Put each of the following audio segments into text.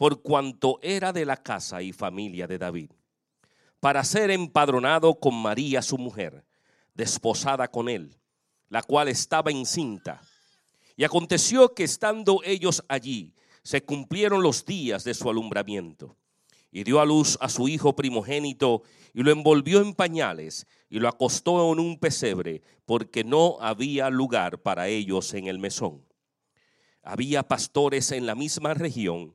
por cuanto era de la casa y familia de David, para ser empadronado con María su mujer, desposada con él, la cual estaba encinta. Y aconteció que estando ellos allí, se cumplieron los días de su alumbramiento. Y dio a luz a su hijo primogénito y lo envolvió en pañales y lo acostó en un pesebre, porque no había lugar para ellos en el mesón. Había pastores en la misma región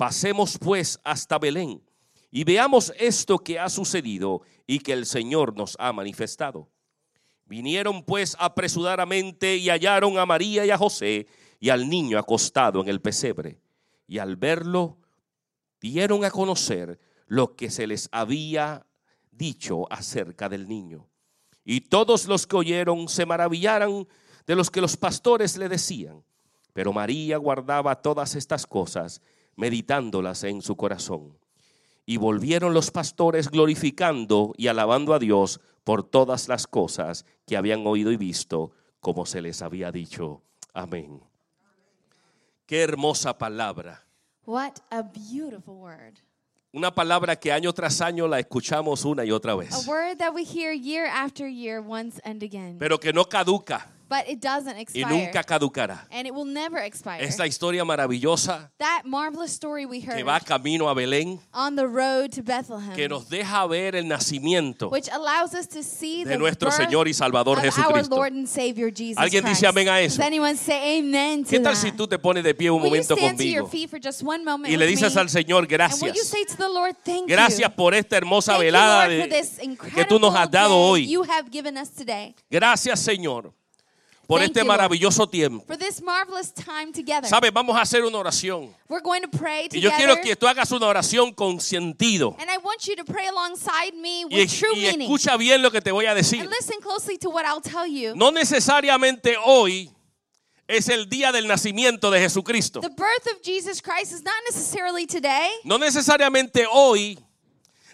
pasemos pues hasta Belén y veamos esto que ha sucedido y que el Señor nos ha manifestado. Vinieron pues apresuradamente y hallaron a María y a José y al niño acostado en el pesebre. Y al verlo, dieron a conocer lo que se les había dicho acerca del niño. Y todos los que oyeron se maravillaron de los que los pastores le decían. Pero María guardaba todas estas cosas, meditándolas en su corazón. Y volvieron los pastores glorificando y alabando a Dios por todas las cosas que habían oído y visto, como se les había dicho. Amén. Qué hermosa palabra. What a beautiful word. Una palabra que año tras año la escuchamos una y otra A vez, word that we hear year after year, once and again. pero que no caduca But it doesn't y expire. nunca caducará. And it will never expire. Esta historia maravillosa That marvelous story we que heard va camino a Belén, on the road to Bethlehem, que nos deja ver el nacimiento which allows us to see de the nuestro birth Señor y Salvador of our Jesucristo. Lord and Savior Jesus ¿Alguien Christ. dice amén a eso? Does anyone say amen to ¿Qué tal that? si tú te pones de pie un will you momento stand to your conmigo feet for just one moment y le with dices me? al Señor And will you gracias? say to the Lord, thank Gracias you. por esta hermosa Thank you, velada Lord, for de- this que tú nos incredible has dado day hoy. You have given us today. Gracias, Señor, por este maravilloso tiempo. For this marvelous time together. ¿Sabes? Vamos a hacer una oración. We're going to pray Y yo quiero que tú hagas una oración con sentido. And I want you to pray alongside me Y, with true y meaning. escucha bien lo que te voy a decir. And listen closely to what I'll tell you. No necesariamente hoy es el día del nacimiento de Jesucristo. The birth of Jesus Christ is not necessarily today. No necesariamente hoy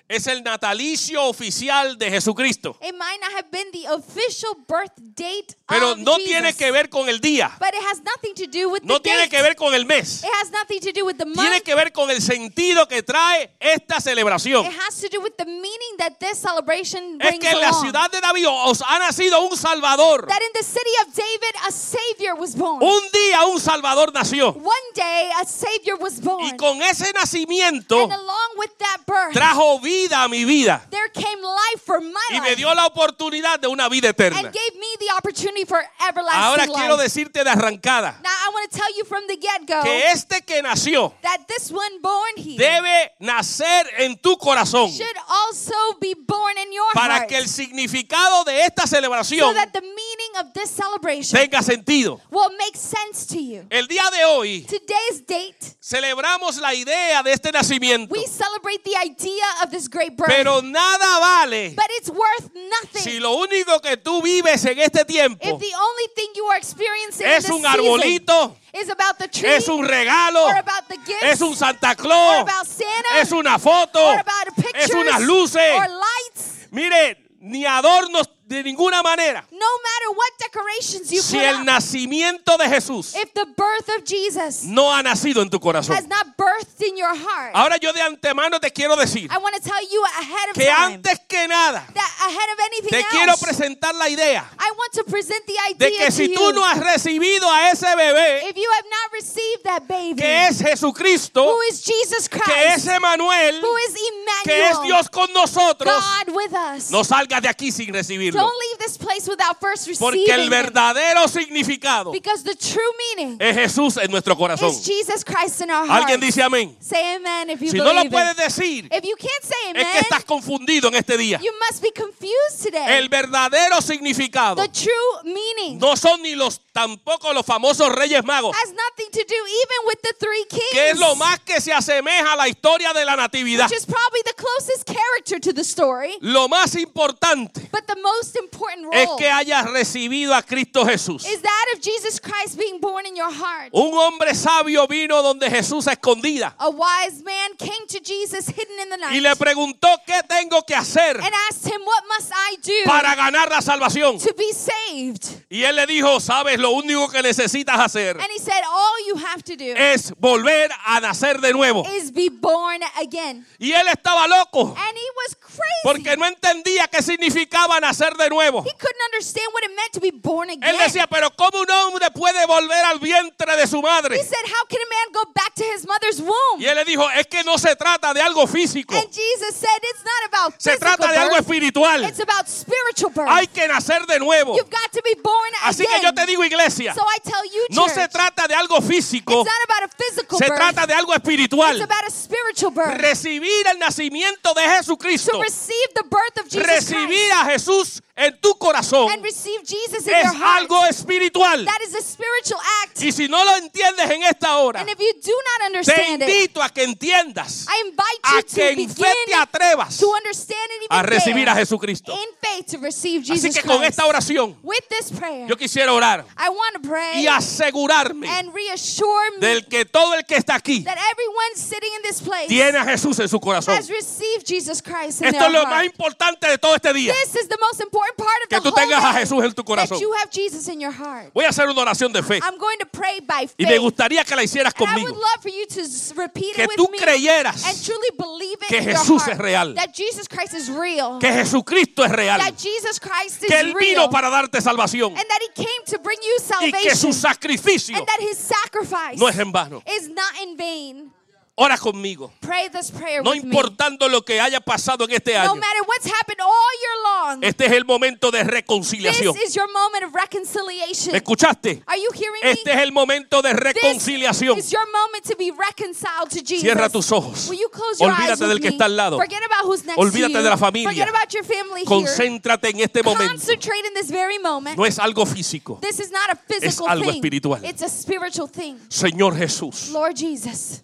es el natalicio oficial de Jesucristo. It might not have been the official birth date Pero of no Jesus. tiene que ver con el día. But it has nothing to do with No the tiene date. que ver con el mes. It has nothing to do with the Tiene month. que ver con el sentido que trae esta celebración. It has to do with the meaning that this celebration Es brings que en la ciudad de David os ha nacido un Salvador. that in the city of David a savior was born. Un día un Salvador nació. One day a savior was born. Y con ese nacimiento and along with that birth, trajo vida a mi vida. there came life for my Y me dio la oportunidad de una vida eterna. and gave me the opportunity for everlasting Ahora life. quiero decirte de arrancada now I want to tell you from the get-go que este que nació that this one born here debe nacer en tu corazón should also be born in your para heart que el significado de esta so celebración that the meaning of this celebration tenga sentido. will make sense to you. El día de hoy Today's date, celebramos la idea de este nacimiento, we celebrate the idea of this great birth. pero nada vale but it's worth nothing si lo único que tú vives en este tiempo if the only thing you are experiencing in es un arbolito, is about the tree es un regalo, or about the gifts es un Santa or Claus, about Santa es una foto, or about es unas luces. or lights. Mire, ni adornos de ninguna manera. No matter what decorations you Si put el up, nacimiento de Jesús if the birth of Jesus no ha nacido en tu corazón. has not birthed in your heart, Ahora yo de antemano te quiero decir I want to tell you ahead of que time antes que nada that ahead of anything te quiero presentar la idea I want to present the de idea que to si tú no has recibido a ese bebé if you have not received that baby, que es Jesucristo, who is Jesus Christ, que es Emanuel, who is que es Dios con nosotros, God with us, no salgas de aquí sin recibirlo. Don't leave this place without first receiving Porque el verdadero significado Because the true meaning es Jesús en nuestro corazón. is Jesus Christ in our heart. Alguien dice amén. Say amen if you Si no lo believe puedes decir, If you can't say amen, es que estás confundido en este día. you must be confused today. El verdadero significado the true meaning no son ni los tampoco los famosos reyes magos, has nothing to do even with the three kings. que es lo más que se asemeja a la historia de la natividad. which is probably the closest character to the story. Lo más importante But the most important role es que hayas recibido a Cristo Jesús. is that of Jesus Christ being born in your heart. Un hombre sabio vino donde Jesús a escondida A wise man came to Jesus hidden in the night y le preguntó qué tengo que hacer and asked him, What must I do para ganar la salvación. to be saved? Y él le dijo, sabes, lo único que necesitas hacer And he said, All you have to do es volver a nacer de nuevo. is be born again. Y él estaba loco And he was. Porque no entendía qué significaba nacer de nuevo. he couldn't understand what it meant to be born again. Él decía, pero ¿cómo un hombre puede volver al vientre de su madre? he said, How can a man go back to his mother's womb? Y él le dijo, es que no se trata de algo físico, And Jesus said, It's not about se trata de algo espiritual. it's about spiritual birth. Hay que nacer de nuevo. You've got to be born Así que yo te digo, iglesia, so I tell you, no se trata de algo físico, it's not about a physical se trata de algo it's espiritual. about a spiritual birth. Recibir el nacimiento de to Jesucristo, receive the birth of Jesus recibir Christ a Jesús en tu corazón and receive Jesus in es your heart. algo espiritual. that is a spiritual act. Y si no lo entiendes en esta hora, and if you do not te understand it, invito a que entiendas, I invite a you que to en fe te atrevas to understand and a recibir a Jesucristo. in faith to receive Así Jesus que con Christ. esta oración, With this prayer, yo quisiera orar I want to pray y asegurarme and reassure me del que todo el que está aquí that everyone sitting in this place tiene a Jesús en su corazón. has received Jesus Christ in Esto their es lo más importante de todo este día, This is the most important part of que tú tengas a Jesús en tu corazón. that you have Jesus in your heart. Voy a hacer una oración de fe I'm going to pray by y faith. me gustaría que la hicieras conmigo. would love for you to s- repeat Que it with tú me creyeras and truly believe it que Jesús es real. that Jesus Christ is real. Que Jesucristo es real, that Jesus Christ is que Él real. vino para darte salvación and that he came to bring you y que su salvation. sacrificio and that his sacrifice no es en vano. is not in vain. Ora conmigo, Pray this prayer no with me. importando lo que haya pasado en este No año. matter what's happened all year long, Este es el momento de this reconciliación. is your moment of reconciliation. ¿Me escuchaste? Are you hearing Este me? es el momento de This reconciliación. is your moment to be reconciled to Jesus. Cierra tus ojos. Will you close your eyes Olvídate with del que está al lado. Forget about who's next Olvídate to you. de la familia. Forget about your family here. Concéntrate en este momento. Concentrate in this very moment. No es algo físico. This is not a physical algo thing. espiritual. It's a spiritual thing. Señor Jesús, Lord Jesus,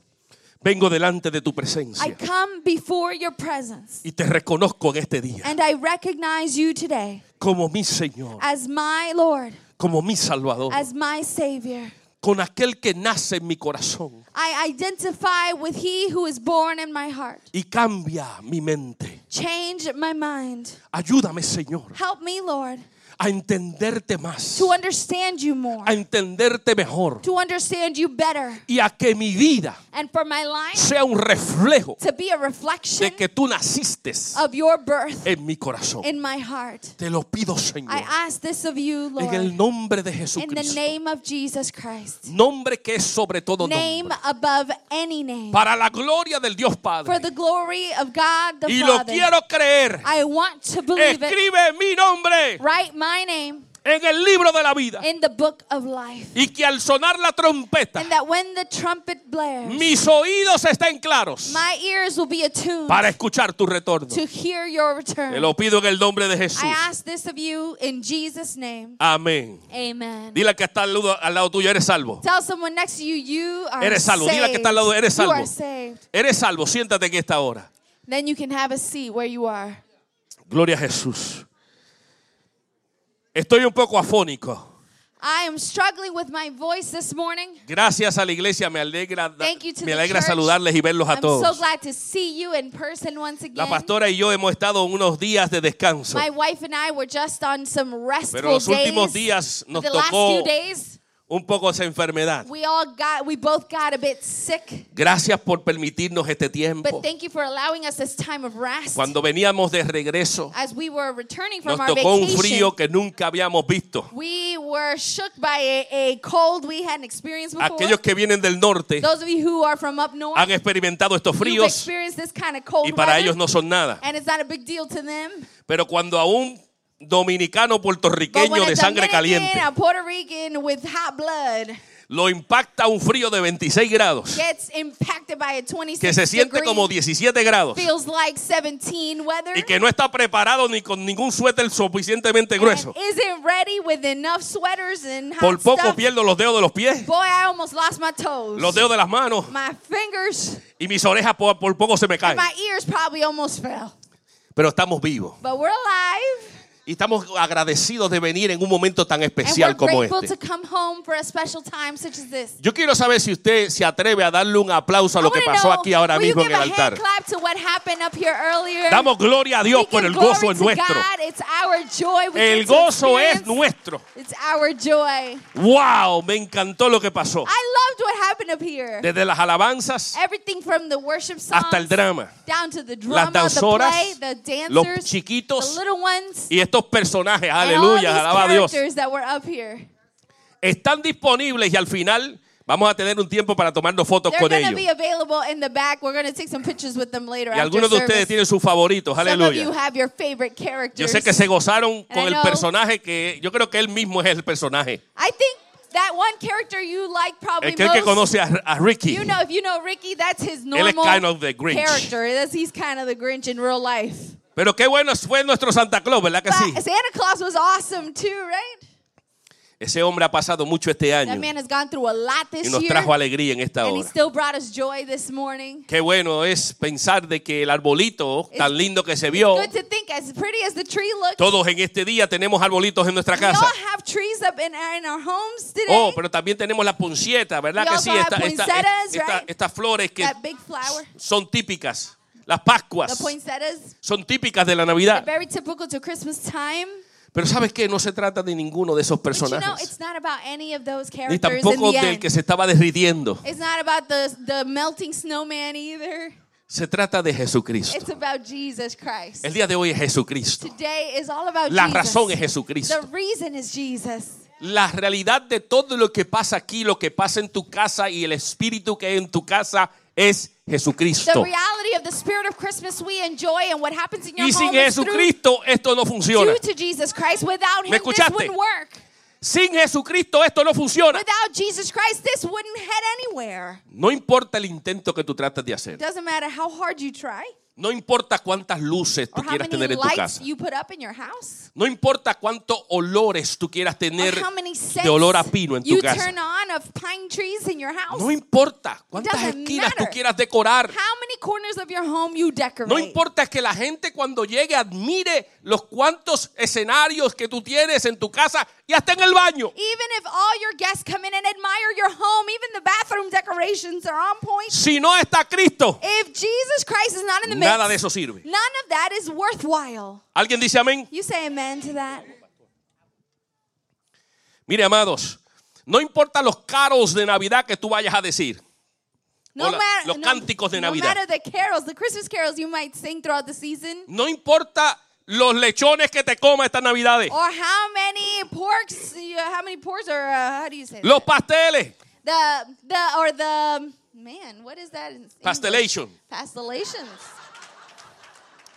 vengo delante de tu I presencia come before your presence y te reconozco en este día and I recognize you today como mi Señor, as my Lord, como mi Salvador, as my Savior. con aquel que nace en mi corazón I identify with He who is born in my heart. y cambia mi mente. Change my mind. Ayúdame, Señor, Help me, Lord, a entenderte más, to understand you more, a entenderte mejor to understand you better, y a que mi vida and for my life sea un reflejo to be a reflection de que tú naciste of your birth en mi corazón. in my heart. Te lo pido, Señor, I ask this of you, en el Lord, nombre de in the Jesucristo. name of Jesus Christ. Nombre que es sobre todo Name nombre. above any name. Para la gloria del Dios For Padre. the glory of God the Y lo Father. quiero creer. I want to believe it. Escribe mi nombre Write my name en el libro de la vida. in the book of life. Y que al sonar la trompeta, And that when the trumpet blares, mis oídos estén claros my ears will be attuned para escuchar tu retorno. to hear your Te return. lo pido en el nombre de Jesús. I ask this of you in Jesus' name. Amén. Amen. Dile que está al lado, al lado tuyo, eres salvo. Tell someone next to you, you are Eres salvo. Dile al que está al lado, eres saved. You salvo. are saved. Eres salvo. Siéntate en esta hora. Then you can have a seat where you are. Gloria a Jesús. Estoy un poco afónico. I am struggling with my voice this morning. Gracias a la iglesia, me alegra, Thank you to me alegra saludarles y verlos a I'm so todos. glad to see you in person once La again. pastora y yo hemos estado unos días de descanso, My wife and I were just on some restful pero los últimos days. días nos the last tocó few days, un poco esa enfermedad. we all got, we both got a bit sick. Gracias por permitirnos este tiempo. But thank you for allowing us this time of rest. Cuando veníamos de regreso, As we were returning nos from our tocó un vacation, frío que nunca habíamos visto. we were shook by a, a cold we hadn't experienced before. Aquellos que vienen del norte Those of you who are from up north, han experimentado estos you've fríos experienced this kind of cold y para weather, ellos no son nada. and it's not a big deal to them. Pero cuando a un dominicano puertorriqueño de sangre caliente Puerto Rican with hot blood lo impacta un frío de 26 grados, gets impacted by a 26 que se siente degree, como 17 grados feels like 17 weather, y que no está preparado ni con ningún suéter suficientemente grueso. ready with enough sweaters and hot Por poco stuff. pierdo los dedos de los pies, Boy, I almost lost my toes. los dedos de las manos my fingers y mis orejas por, por poco se me caen. my ears probably almost fell. Pero estamos vivos But we're alive. Y estamos agradecidos de venir en un momento tan especial como este. Yo quiero saber si usted se atreve a darle un aplauso a lo que pasó aquí ahora mismo en el altar. Damos gloria a Dios por el gozo es nuestro. God. It's our joy. We El gozo es nuestro. Wow, me encantó lo que pasó. I loved what happened up here. Desde las alabanzas Everything from the worship songs hasta el drama. down to the Las danzoras, los chiquitos y estos personajes. Aleluya, alaba a Dios. Están disponibles y al final vamos a tener un tiempo para tomarnos fotos con ellos. Y algunos de ustedes tienen sus favoritos. Aleluya. Yo sé que se gozaron con I el personaje que yo creo que él mismo es el personaje. That one character you like probably El que, el que most. conoce a, a Ricky. You know, if you know Ricky, that's his Él es normal kind of the Grinch. character. He's kind of the Grinch in real life. Pero qué bueno fue nuestro Santa Claus, ¿verdad que But sí? Santa Claus was awesome too, right? Ese hombre ha pasado mucho este That año man has gone through a lot y this nos year, trajo alegría en esta and he hora. still brought us joy this morning. Qué bueno es pensar de que el arbolito It's- tan lindo que se vio, Good to think, as pretty as the tree looks, todos en este día tenemos arbolitos en nuestra we all casa. have trees up in our, in our homes today. Oh, pero también tenemos la puncieta, ¿verdad We que sí? have Esta- esta- right? estas flores que that son típicas. Las the Pascuas son típicas de la Navidad. very typical to Christmas time. Pero ¿sabes qué? No se trata de ninguno de esos But you know, personajes. Ni tampoco the del que se estaba derritiendo. The, the. Se trata de Jesucristo. It's about Jesus Christ. El día de hoy es Jesucristo. Today is all about La Jesus. razón es Jesucristo. The reason is Jesus. La realidad de todo lo que pasa aquí, lo que pasa en tu casa y el espíritu que hay en tu casa es The Jesucristo. Reality of the spirit of Christmas we enjoy and what happens in your Y sin home is through, Jesucristo esto no funciona. due to Jesus Christ. Without ¿Me him, this escuchaste? wouldn't work. Sin Jesucristo esto no funciona. Without Jesus Christ, this wouldn't head anywhere. No importa el intento que tú trates de hacer. Doesn't matter how hard you try No importa cuántas luces tú quieras tener en tu casa. you put up in your house. No importa cuántos olores tú quieras tener de olor a pino en tu you casa. turn on of pine trees in your house. No importa cuántas esquinas tú quieras decorar. how many corners of your home you decorate. No importa que la gente cuando llegue admire los cuantos escenarios que tú tienes en tu casa y hasta en el baño. Even if all your guests come in and admire your home, even the bathroom decorations are on point. Si no está Cristo, If Jesus Christ is not in the nada de eso sirve. none of that is worthwhile. ¿Alguien dice amén? You say amen to that. Mire, amados, no importa los caros de Navidad que tú vayas a decir. No la- matter los no- cánticos de no Navidad. matter the carols, the Christmas carols you might sing throughout the season, No importa los lechones que te comas estas Navidades. or how many porks, how many porks, or uh, how do you say? Los pasteles. the the or the man? What is that? in English? Pastellation. Pastellations.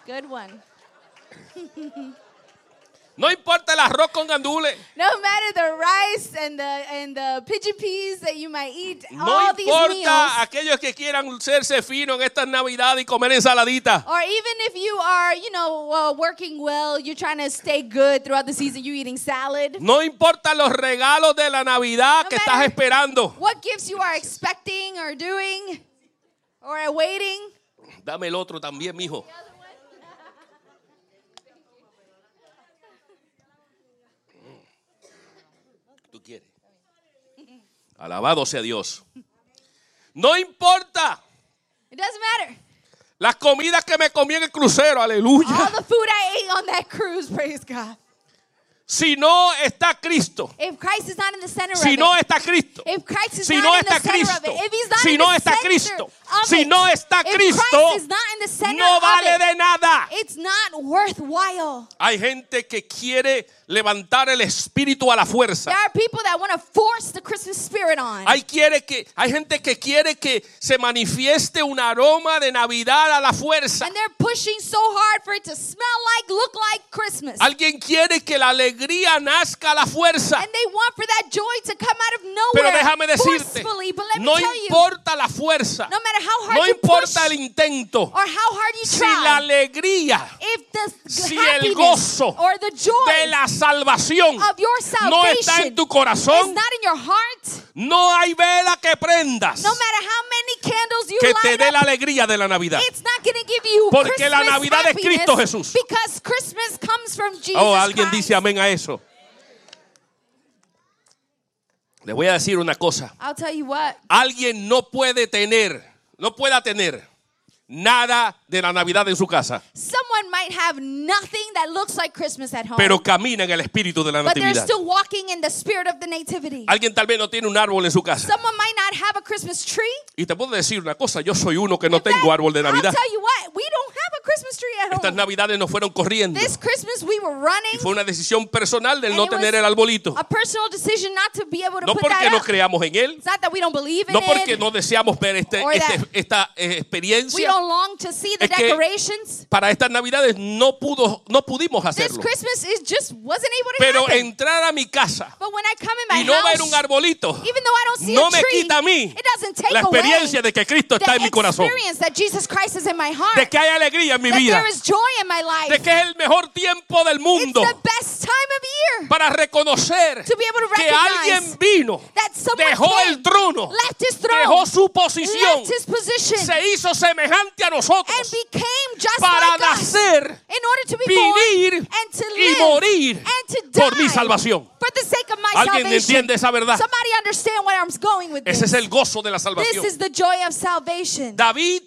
Good one. No importa el arroz con gandules. No matter the rice and the and the pigeon peas that you might eat, No all these importa meals, aquellos que quieran serse finos en estas Navidades y comer ensaladita. or even if you are, you know, uh, working well, you're trying to stay good throughout the season, you eating salad. No importa los regalos de la Navidad No que estás esperando. What gifts you are expecting or doing or awaiting. Dame el otro también, mijo. Tú quieres. Alabado sea Dios. No importa It doesn't matter. las comidas que me comí en el crucero, aleluya. All the food I ate on that cruise, praise God. Si no está Cristo, si no está Cristo, si no está Cristo, si no está Cristo, si no está Cristo, no vale de nada. it's not worthwhile. Hay gente que quiere levantar el espíritu a la fuerza. There are people that want to force the Christmas spirit on. Hay, quiere que, hay gente que quiere que se manifieste un aroma de Navidad a la fuerza. and they're pushing so hard for it to smell like, look like Christmas. Alguien quiere que la alegría nazca a la fuerza. and they want for that joy to come out of Pero nowhere déjame decirte, no importa la fuerza, no matter how hard no importa el intento, or how hard you si la alegría if the si el gozo or the joy de la salvación of your no está salvation en tu is corazón, not in your heart, no hay vela que prendas no matter how many candles you que te dé la alegría de la Navidad. it's not going to give you Porque la Navidad es Cristo Jesús. because Christmas comes from Jesus Oh, alguien dice amén a eso. Le voy a decir una cosa. I'll tell you what. Alguien no puede tener, no pueda tener nada de la Navidad en su casa, Someone might have nothing that looks like Christmas at home, pero camina en el espíritu de la but they're still walking in the spirit of the nativity. Alguien tal vez no tiene un árbol en su casa. Someone might not have a Christmas tree. Y te puedo decir una cosa, yo soy uno que no In fact, tengo árbol de Navidad. I'll tell you what, we don't have a Christmas tree at Estas. Navidades nos fueron corriendo. This Christmas we were running. Y fue una decisión personal del no it tener el arbolito. A personal decision not to be able to No put porque that no up. creamos en él, It's not that we don't believe in no porque it. no deseamos ver este, este- esta eh, we experiencia. don't long to see the Es que decorations. Para estas Navidades no pudo, no pudimos This hacerlo. Christmas is just wasn't able to Pero happen. entrar a mi casa but when I come in my y no ver un arbolito even though I don't see no a me quita a mí it doesn't take la experiencia away de que Cristo está en mi corazón, experience that Jesus Christ is in my heart. de que hay alegría en mi vida, de que es el mejor tiempo del mundo para reconocer que alguien vino, dejó el trono, dejó su posición, se hizo semejante a nosotros para nacer, vivir y morir por mi salvación. for the sake of my ¿Alguien salvation. entiende esa verdad? Somebody understand where I'm going with Ese this. es el gozo de la this salvación. is the joy of salvation. David,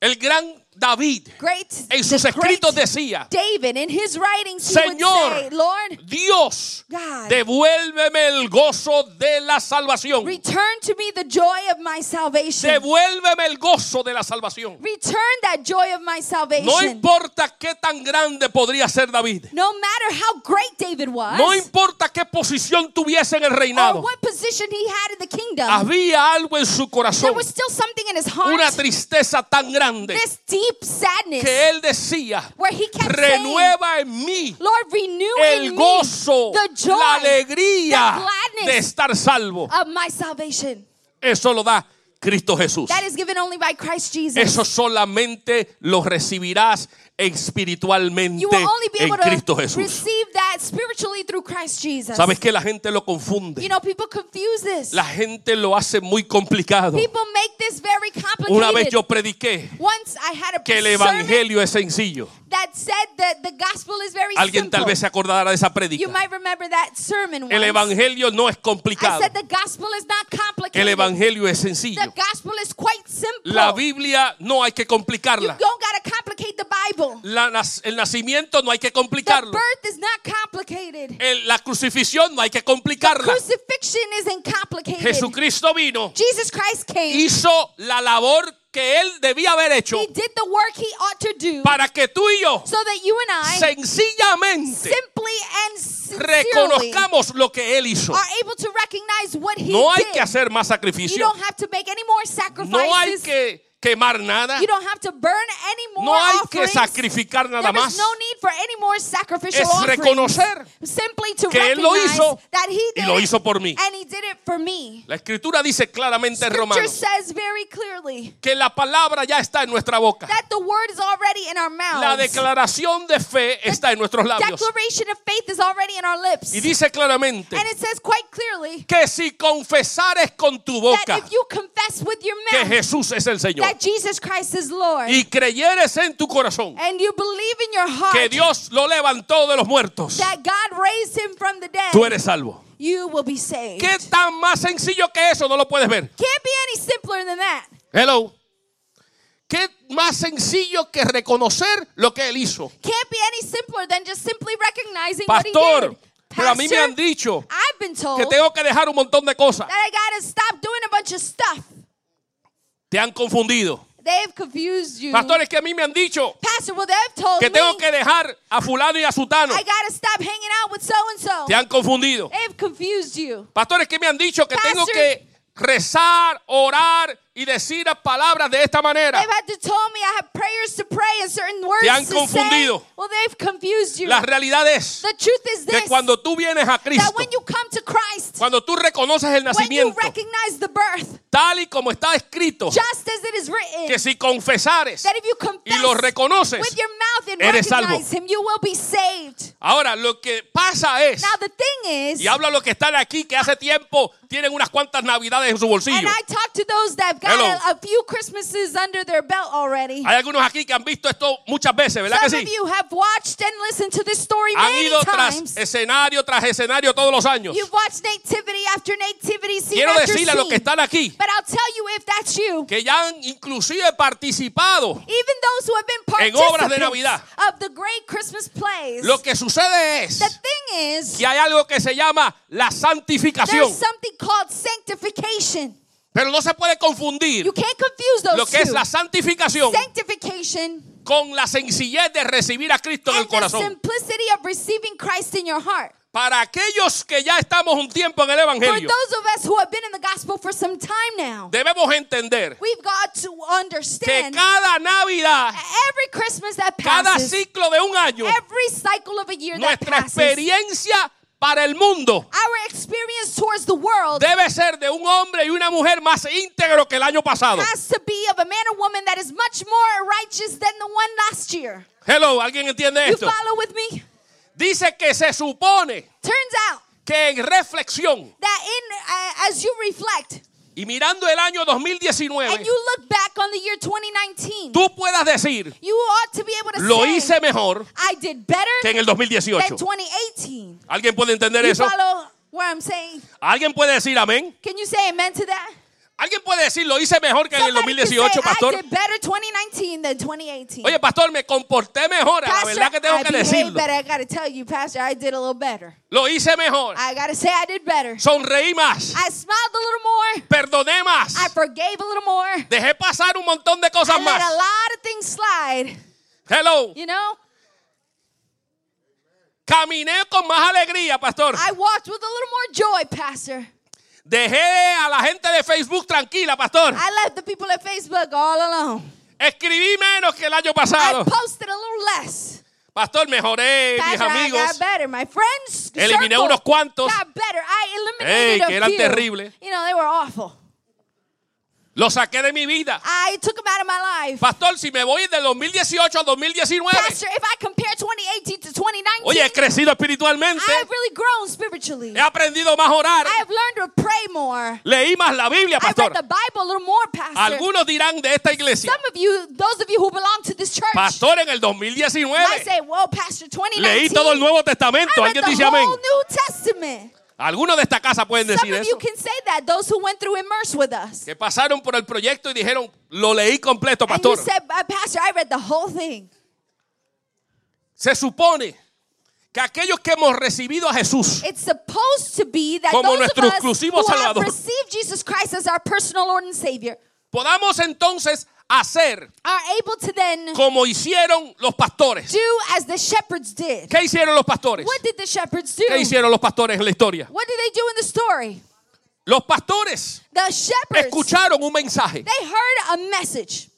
el gran David, Great. en sus escritos decía, David in his writings Señor, say, Lord, Dios, God. devuélveme el gozo de la salvación. return to me the joy of my salvation. Devuélveme el gozo de la salvación. Return that joy of my salvation. No importa qué tan grande podría ser David. No matter how great David was, No importa qué posición tuviese en el or reinado. what position he had in the kingdom, Había algo en su there corazón, was still something in his heart, una tristeza tan grande this deep sadness, que él decía, where he kept saying, renueva en mí Lord, renew el in gozo, me the joy la alegría the gladness de estar salvo. of my salvation. Eso lo da Cristo Jesús. That is given only by Christ Jesus. Eso solamente lo recibirás espiritualmente you will only be en able to Cristo Jesús. receive that spiritually through Christ Jesus. ¿Sabes que la gente lo You confunde? know, people confuse this. La gente lo hace muy complicado. People make this very complicated. Una vez yo prediqué Once I had a que el evangelio es sencillo. that said that the gospel is very Alguien simple. tal vez se acordará de esa You prédica. might remember that sermon once. El evangelio no es I complicado. said the gospel is not complicated. El evangelio es the sencillo. gospel is quite simple. La Biblia no hay que you complicarla. don't gotta complicate the Bible. La nas- el nacimiento no hay que The complicarlo. birth is not complicated. El- la crucifixión no hay que The complicarla. crucifixion isn't complicated. Jesucristo vino, Jesus Christ came. hizo la labor que él debía haber hecho he did the work he ought to do para que tú y yo so that you and I sencillamente simply and reconozcamos lo que él hizo. are able to recognize what he No hay did. que hacer más you sacrificio. don't have to make any more sacrifices. No hay que quemar nada. you don't have to burn any more No hay que sacrificar nada There más. is no need for any more sacrificial Es reconocer Simply to que Él lo hizo that he y did lo it, hizo por mí. and he did it for me. La escritura dice claramente en Romanos says very clearly que la palabra ya está en nuestra boca. that the word is already in our mouths. La declaración de fe está en nuestros labios. Declaration of faith is already in our lips. Y dice claramente and it says quite clearly que si confesares con tu that boca if you confess with your que mouth Jesús es el Señor that Jesus Christ is Lord y creyeres en tu corazón and you believe in your heart que Dios lo levantó de los muertos, that God raised him from the dead, tú eres salvo. you will be saved. ¿Qué tan más sencillo que eso no lo puedes ver? Can't be any simpler than that. Hello. ¿Qué más sencillo que reconocer lo que él hizo? Can't be any simpler than just simply recognizing what he Pastor, did. pero a mí me Pastor, han dicho I've been told que tengo que dejar un montón de cosas. that I gotta stop doing a bunch of stuff. Te han confundido. They've confused you. Pastores que a mí me han dicho Pastor, well, they've told que tengo que dejar a fulano y a sutano. I gotta stop hanging out with so and so. Te han confundido. They've confused you. Pastores que me han dicho que tengo que rezar, orar y decir palabras de esta manera. They've had to tell me I have prayers to pray and certain words Te han confundido. Well, they've confused you. La realidad es the truth is que this: cuando tú vienes a Cristo, when you come to Christ, cuando tú reconoces el nacimiento, recognize the birth, tal y como está escrito, just as it is written, que si confesares that if you y confess lo reconoces, eres salvo. recognize Him, you will be saved. ahora lo que pasa es, Now the thing is, y hablo a los que están aquí que hace tiempo tienen unas cuantas navidades en su bolsillo. Got a, a few Christmases under their belt already. Hay algunos aquí que han visto esto muchas veces, ¿verdad que Some sí? of you have watched and listened to this story Han many ido tras escenario tras escenario todos los años. You've watched nativity after nativity, scene Quiero after decirle a los que están aquí But I'll tell you if that's you, que ya han inclusive participado. even those who have been En obras de Navidad. of the great Christmas plays, Lo que sucede es the thing is, que hay algo que se llama la santificación. there's something called sanctification. Pero no se puede confundir You can't confuse those lo que es la santificación Sanctification con la sencillez de recibir a Cristo en el and the corazón. simplicity of receiving Christ in your heart. Para aquellos que ya estamos un tiempo en el For Evangelio, those of us who have been in the gospel for some time now, debemos entender we've got to que understand cada Navidad, every Christmas that cada passes, ciclo de un año, every cycle of a year that nuestra passes, experiencia para el mundo our experience towards the world debe ser de un hombre y una mujer más íntegro que el año pasado. has to be of a man or woman that is much more righteous than the one last year. Hello, ¿alguien entiende You esto? follow with me? Dice que se supone Turns out que en reflexión that in uh, as you reflect y mirando el año 2019, and you look back on the year 2019, tú puedas decir, you ought to be able to lo say, hice mejor I did better que en el than 2018. 2018. ¿Alguien puede entender You eso? follow what I'm saying? ¿Alguien puede decir amén? Can you say amen to that? ¿Alguien puede decir lo hice mejor que en el Somebody can say, 2018, pastor? I did better 2019 than 2018. Oye, pastor, me comporté mejor, la Pastor, verdad que tengo I que decirlo. I you, Pastor, I did a. Lo hice mejor. I gotta say I did better. Sonreí más. I smiled a little more. Perdoné más. I forgave a little more. Dejé pasar un montón de I cosas let a más. lot of things slide. Hello. You know, Caminé con más alegría, pastor. I walked with a little more joy, Pastor. Dejé a la gente de Facebook tranquila, pastor. I left the people at Facebook all alone. Escribí menos que el año I pasado. posted a little less. Pastor, mejoré mis I amigos. got better. My friends Eliminé unos cuantos. got better. I eliminated que eran terribles. You know, they were awful. Lo saqué de mi vida. I took them out of my life. Pastor, si me voy del 2018 al 2019, Pastor, if I compare 2018 to 2019, oye, he crecido espiritualmente. I have really grown spiritually. He aprendido más a orar. I have learned to pray more. Leí más la Biblia, I've pastor. read the Bible a little more, Pastor. Algunos dirán de esta iglesia, Some of you, those of you who belong to this church, pastor, en el might 2019 say, "Whoa, Pastor, 2019." leí todo el Nuevo I Testamento. read Alguien the dice amén. New Testament. Algunos de esta casa pueden Some decir of eso. you can say that. Those who went through immerse with us, Que pasaron por el proyecto y dijeron, lo leí completo, and you pastor. said, "Uh, "Pastor, I read the whole thing." Se supone que aquellos que hemos recibido a Jesús It's supposed to be that Como those nuestro us exclusivo who have Salvador. received Jesus Christ as our personal Lord and Savior podamos entonces hacer are able to then como hicieron los pastores. do as the shepherds did. ¿Qué hicieron los pastores? What did the shepherds do? ¿Qué hicieron los pastores en la historia? What did they do in the story? Los pastores The shepherds, escucharon un mensaje. they heard a message.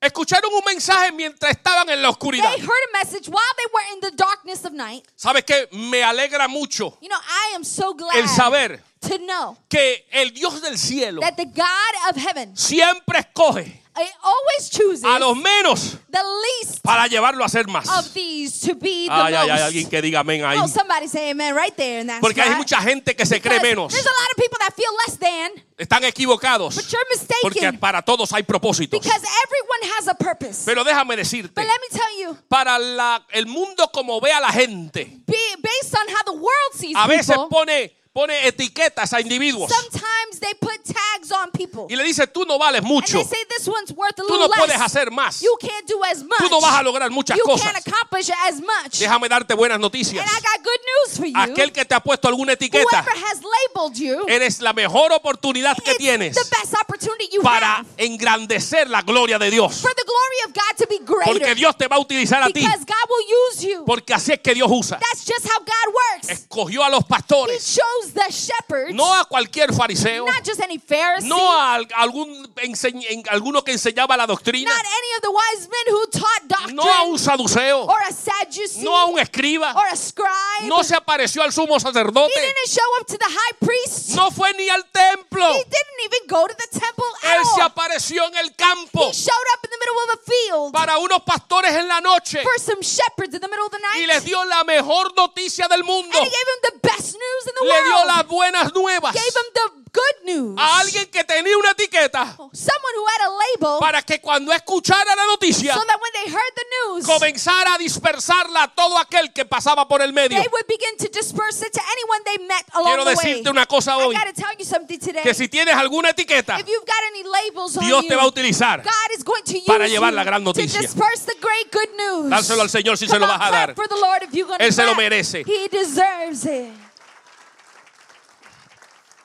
Escucharon un mensaje mientras estaban en la oscuridad. They heard a message while they were in the darkness of night. ¿Sabes qué? Me alegra mucho You know, I am so glad el saber to know que el Dios del cielo that the God of heaven siempre escoge uh, always chooses a los menos the least para llevarlo a hacer más. of these to be the Ay, ay, most. ay, alguien que diga amén ahí. Oh, somebody say amen right there in that Porque hay mucha gente que se cree menos. There's a lot of people that feel less than, Están equivocados. but you're Porque para todos hay propósitos. Because everyone has a purpose. Pero déjame decirte, But let me tell you, para la- el mundo como ve a la gente, be, based on how the world sees a veces people, pone pone etiquetas a individuos Sometimes they put tags on people. y le dice, tú no vales And mucho, they say this one's worth a tú no puedes less. hacer más, You can't do as much. tú no vas a lograr muchas you cosas. can't accomplish as much. Déjame darte buenas noticias. And I got good news for you. Aquel que te ha puesto alguna etiqueta, Whoever has labeled you, eres la mejor oportunidad que tienes the best opportunity you para have engrandecer la gloria de Dios. for the glory of God to be greater. Porque Dios te va a utilizar a ti. because God will use you. Porque así es que Dios usa. That's just how God works. Escogió a los He pastores, chose the shepherds, no a cualquier fariseo, not just any Pharisee, no a al- algún en- alguno que enseñaba la doctrina, not any of the wise men who taught doctrine, no a un saduceo, or a Sadducee, no a un escriba, or a scribe. no se apareció al sumo he sacerdote, didn't show up to the high priest. no fue ni al templo. He didn't even go to the temple at Él se all. apareció en el campo He showed up in the middle of a field para unos pastores en la noche for some shepherds in the middle of the y night. les dio la mejor noticia del mundo. And he gave him the best news in the Le dio world. las buenas nuevas Gave him the good news. a alguien que tenía una etiqueta Someone who had a label para que cuando escuchara la noticia so that when they heard the news, comenzara a dispersarla a todo aquel que pasaba por el medio. they would begin to disperse it to anyone they met along Quiero the way. decirte una cosa I hoy, gotta tell you something today. que si tienes alguna etiqueta, if you've got any labels on Dios te va a utilizar. God is going to use para llevar la gran to noticia. disperse the great good news. Dárselo al Señor si se lo vas a dar. For the Lord if you're gonna Él se lo merece. He deserves it.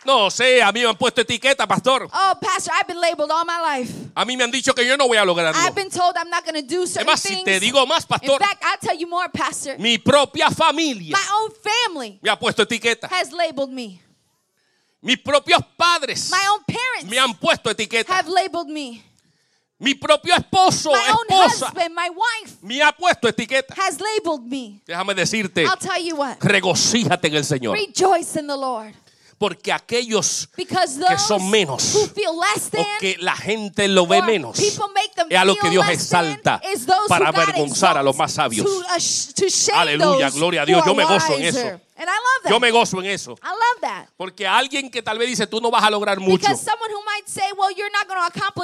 No sé, a mí me han puesto etiqueta, pastor. Oh, Pastor, I've been labeled all my life. A mí me han dicho que yo no voy a lograrlo. I've been told I'm not going to do certain Además, si te digo más, In pastor, fact, I'll tell you more, Pastor. mi propia familia My own family me ha puesto etiqueta. has labeled me. Mis propios padres My own parents me han puesto etiqueta. have labeled me. Mi propio esposo, My own esposa, husband, my wife me ha puesto etiqueta. has labeled me. Déjame decirte, I'll tell you what. regocíjate en el Señor. Rejoice in the Lord. Porque aquellos que son menos o que la gente lo ve menos, es a lo que Dios exalta para avergonzar a los más sabios. To, uh, Aleluya, gloria a Dios. Yo me gozo en eso. And I love that. Yo me gozo en eso. I love that. Porque alguien que tal vez dice, tú no vas a lograr mucho.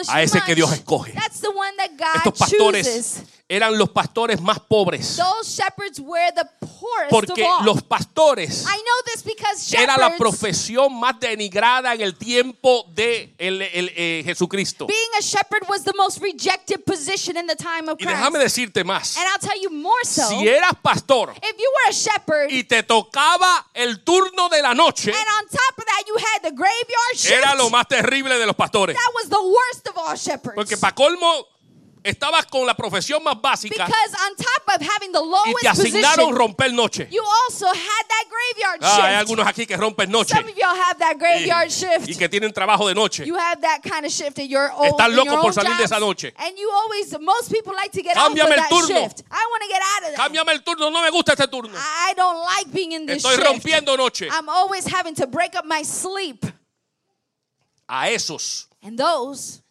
A ese que Dios escoge. That's the one that God Estos pastores. Eran los pastores más pobres. Those shepherds were the poorest Porque los pastores I know this because era la profesión más denigrada en el tiempo de el- el- eh, Jesucristo. being a shepherd was the most rejected position in the time of Y déjame decirte más. And I'll tell you more so. Si eras pastor if you were a shepherd, y te tocaba el turno de la noche, and on top of that you had the graveyard shift, era lo más terrible de los pastores. that was the worst of all shepherds. Porque para colmo, estabas con la profesión más básica because on top of having the y lowest te asignaron position, romper noche. you also had that graveyard Ah, hay shift. algunos aquí que rompen noche Some of y'all have that graveyard y, shift. y que tienen trabajo de noche. You have that kind of shift in your own, Están in your locos por own salir de jobs. esa noche. And you always, most people like to get Cámbiame el that turno. shift. I want to get out of that. Cámbiame el turno, no me gusta este turno. I don't like being in this Estoy shift. rompiendo noche. I'm always having to break up my sleep. A esos And those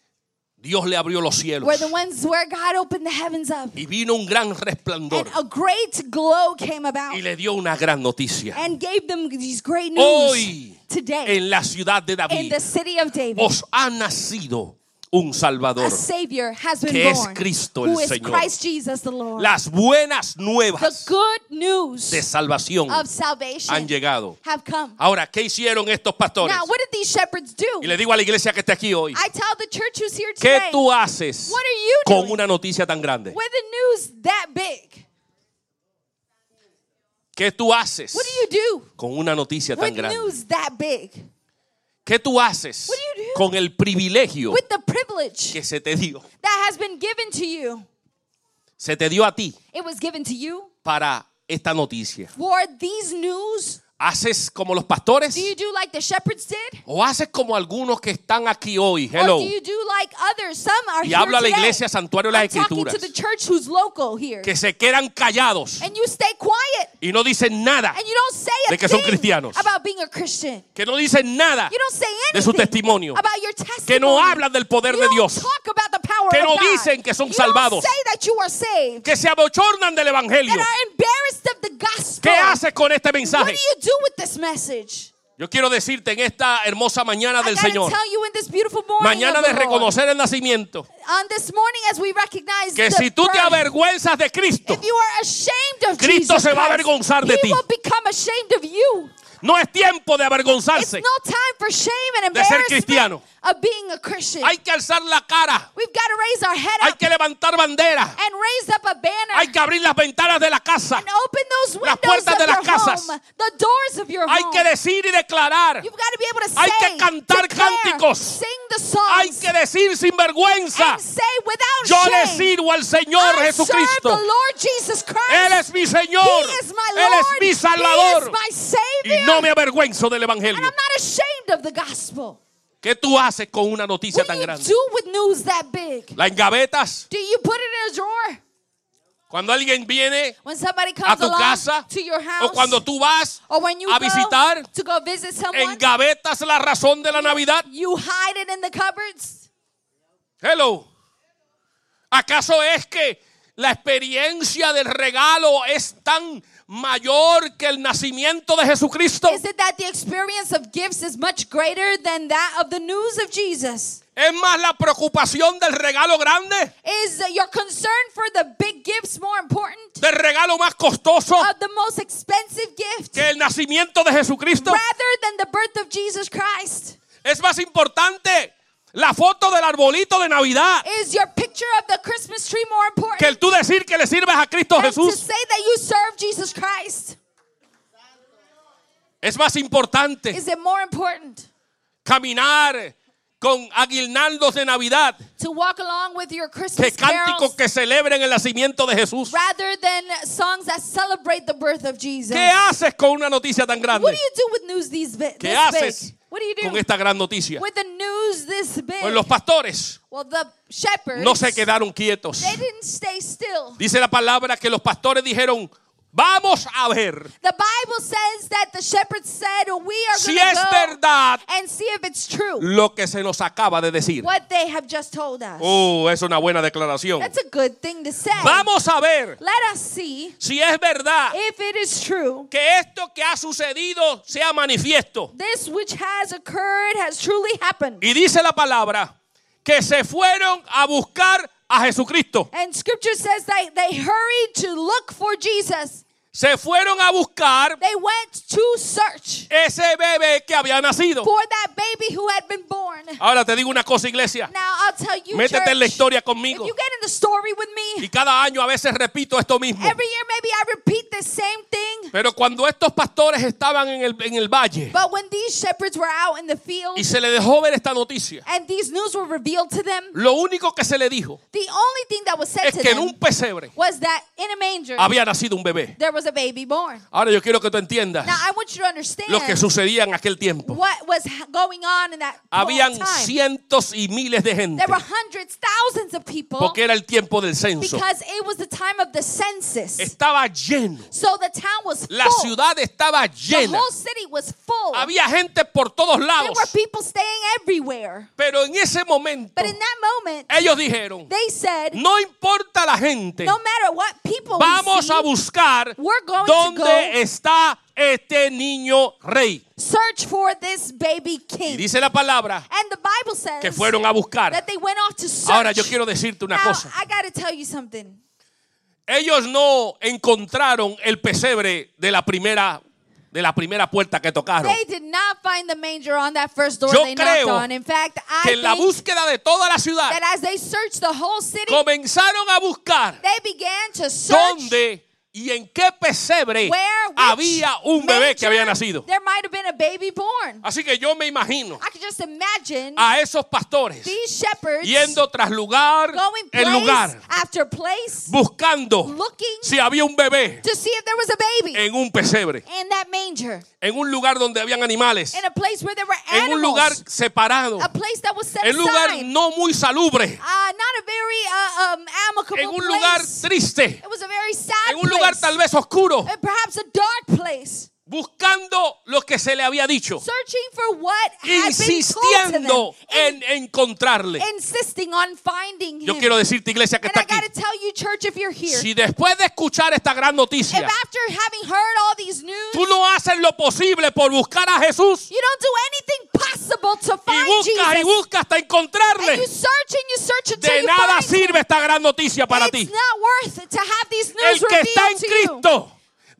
Dios le abrió los cielos were the ones where God opened the heavens up. y vino un gran resplandor And a great glow came about y le dio una gran noticia. and gave them these great news Hoy today en la ciudad de in David the city of David. os ha nacido un Salvador. A Savior has been que es Cristo el Señor. Christ Jesus the Lord. Las buenas the nuevas good news de salvación of salvation han llegado. have come. Ahora, ¿qué hicieron estos pastores? Now, what did these shepherds do? Y le digo a la iglesia que está aquí hoy, I tell the church who's here ¿qué tú haces what are you con una noticia tan grande? with a news that big? ¿Qué tú haces What do you do con una noticia tan grande? ¿Qué tú haces What do you do con el privilegio With the privilege que se te dio? that has been given to you. Se te dio a ti It was given to you para esta noticia. for these news. ¿Haces como los pastores? Do you do like the shepherds did? ¿O haces como algunos que están aquí hoy? Or Hello. do you do like others? Some are Y habla a la iglesia Santuario de las I'm talking to Escrituras. the church who's local here. Que se quedan callados And you stay quiet. y no dicen nada. And you don't say a De que son cristianos. about being a Christian. Que no dicen nada. You don't say De su testimonio. about your testimony. Que no hablan del poder you de don't Dios. talk about the power Que of no God. dicen que son you salvados. Don't say that you are saved. Que se abochornan del evangelio. That are embarrassed of the gospel. ¿Qué haces con este What mensaje? do you do with this message? Yo quiero decirte en esta hermosa mañana del Señor, tell you in this beautiful morning mañana of de reconocer el nacimiento, on this morning as we recognize que si tú te avergüenzas de Cristo, Cristo se va a avergonzar de ti. No es tiempo de It's avergonzarse. no time for shame and de ser cristiano. of being a Christian. Hay que alzar la cara. We've got to raise our head Hay que levantar bandera. and raise up a banner Hay que abrir las ventanas de la casa. and open those Las windows puertas of de las casas. home, the doors of your Hay home. que decir y declarar. You've got to be able to Hay que cantar declare, cánticos. sing the songs, Hay que decir sin vergüenza. and say without Yo le sirvo al Señor I serve the Jesucristo. Lord Jesus Christ. Él es mi Señor. He is my Él Lord. es mi He Salvador. is my Y no me avergüenzo del and Evangelio. I'm not ashamed of the gospel. ¿Qué tú haces con una noticia What do tan you grande? do with news that big? ¿La engavetas? Do you put it in a drawer? Cuando alguien viene When somebody a comes tu along casa to your house, o cuando tú vas or when you a go visitar, to go visit someone, engavetas la razón de la Navidad. you hide it in the cupboards. Hello. ¿Acaso es que la experiencia del regalo es tan mayor que el nacimiento de Jesucristo? Is it that the experience of gifts is much greater than that of the news of Jesus? ¿Es más la preocupación del regalo grande? Is your concern for the big gifts more important? ¿Del regalo más costoso Of the most expensive gift? que el nacimiento de Jesucristo? Rather than the birth of Jesus Christ? ¿Es más importante la foto del arbolito de Navidad Is your picture of the Christmas tree more important? que el tú decir que le sirves a Cristo than to Jesús? say that you serve Jesus Christ? Es más importante Is it more important caminar con aguinaldos de Navidad to walk along with your que Christmas cánticos carols que celebren el nacimiento de Jesús. rather than songs that celebrate the birth of Jesus? ¿Qué haces con una noticia tan What grande? do you do with news these ¿Qué this haces big? What do you do con esta gran noticia? with the news this big? Pues los pastores well, the shepherds no se quedaron quietos. they didn't stay still. Dice la palabra que los pastores dijeron, vamos a ver The Bible says that the shepherds said, "We are si going es to go verdad and see if it's true lo que se nos acaba de decir. what they have just told us." Oh, es una buena declaración. That's a good thing to say. Vamos a ver Let us see si es verdad if it is true. que esto que ha sucedido sea manifiesto. This which has occurred has truly happened. Y dice la palabra que se fueron a buscar a Jesucristo. And scripture says that they hurried to look for Jesus. Se fueron a buscar They went to search ese bebé que había nacido. for that baby who had been born. Ahora te digo una cosa, iglesia. Now I'll tell you, Métete en la church, historia if conmigo. you get in the story with me, Y cada año a veces repito esto mismo. every year maybe I repeat the same thing. Pero cuando estos pastores estaban en el, en el valle But when these shepherds were out in the field y se le dejó ver esta noticia, and these news were revealed to them, lo único que se le dijo the only thing that was said es to que en them un pesebre was that in a manger había nacido un bebé. there was a baby born. Ahora yo quiero que tú entiendas Now I want you to understand lo que sucedía en aquel tiempo. what was going on in that Habían time. cientos y miles de gente There were hundreds, thousands of people porque era el tiempo del censo. because it was the time of the census. Estaba lleno. So the town was La full. ciudad estaba The llena. whole city was full. Había gente por todos There lados. were people staying everywhere. Pero en ese momento But in that moment, ellos dijeron, they said, no importa la gente, no matter what people vamos see, a buscar we're going to dónde go está este niño rey. search for this baby Y king. dice la palabra And the Bible says que fueron a buscar. that they went off to search. Ahora yo quiero decirte una now, cosa. I got to tell you something. Ellos no encontraron el pesebre de la primera de la primera puerta que tocaron. They did not find the manger on that first door Yo they knocked creo on. In fact, I Que en la búsqueda de toda la ciudad that as they searched the whole city, comenzaron a buscar they began to search dónde y en qué pesebre where había un bebé que había nacido. There might have been a baby born. Así que yo me imagino I just imagine a esos pastores these shepherds yendo tras lugar going en lugar, after place, buscando looking si había un bebé to see if there was a baby en un pesebre, in that manger, en un lugar donde habían animales, in a place where there were en un lugar animals, separado, a place that was set en un lugar aside, no muy salubre, uh, not a very uh, um, amicable en un place. lugar triste, It was a very sad en un lugar place. tal vez oscuro, And perhaps a dark place, buscando lo que se le había dicho, searching for what had been told to insistiendo en encontrarle. insisting on finding him. Yo quiero decirte, iglesia, que está I aquí, got to tell you, church, if you're here, si después de escuchar esta gran if noticia, after having heard all these news, tú no haces lo posible por buscar a Jesús you don't do y buscas y buscas hasta encontrarle, you search and you search until de nada him, sirve esta gran noticia para it's ti. not worth it to have these El news que está en. Cristo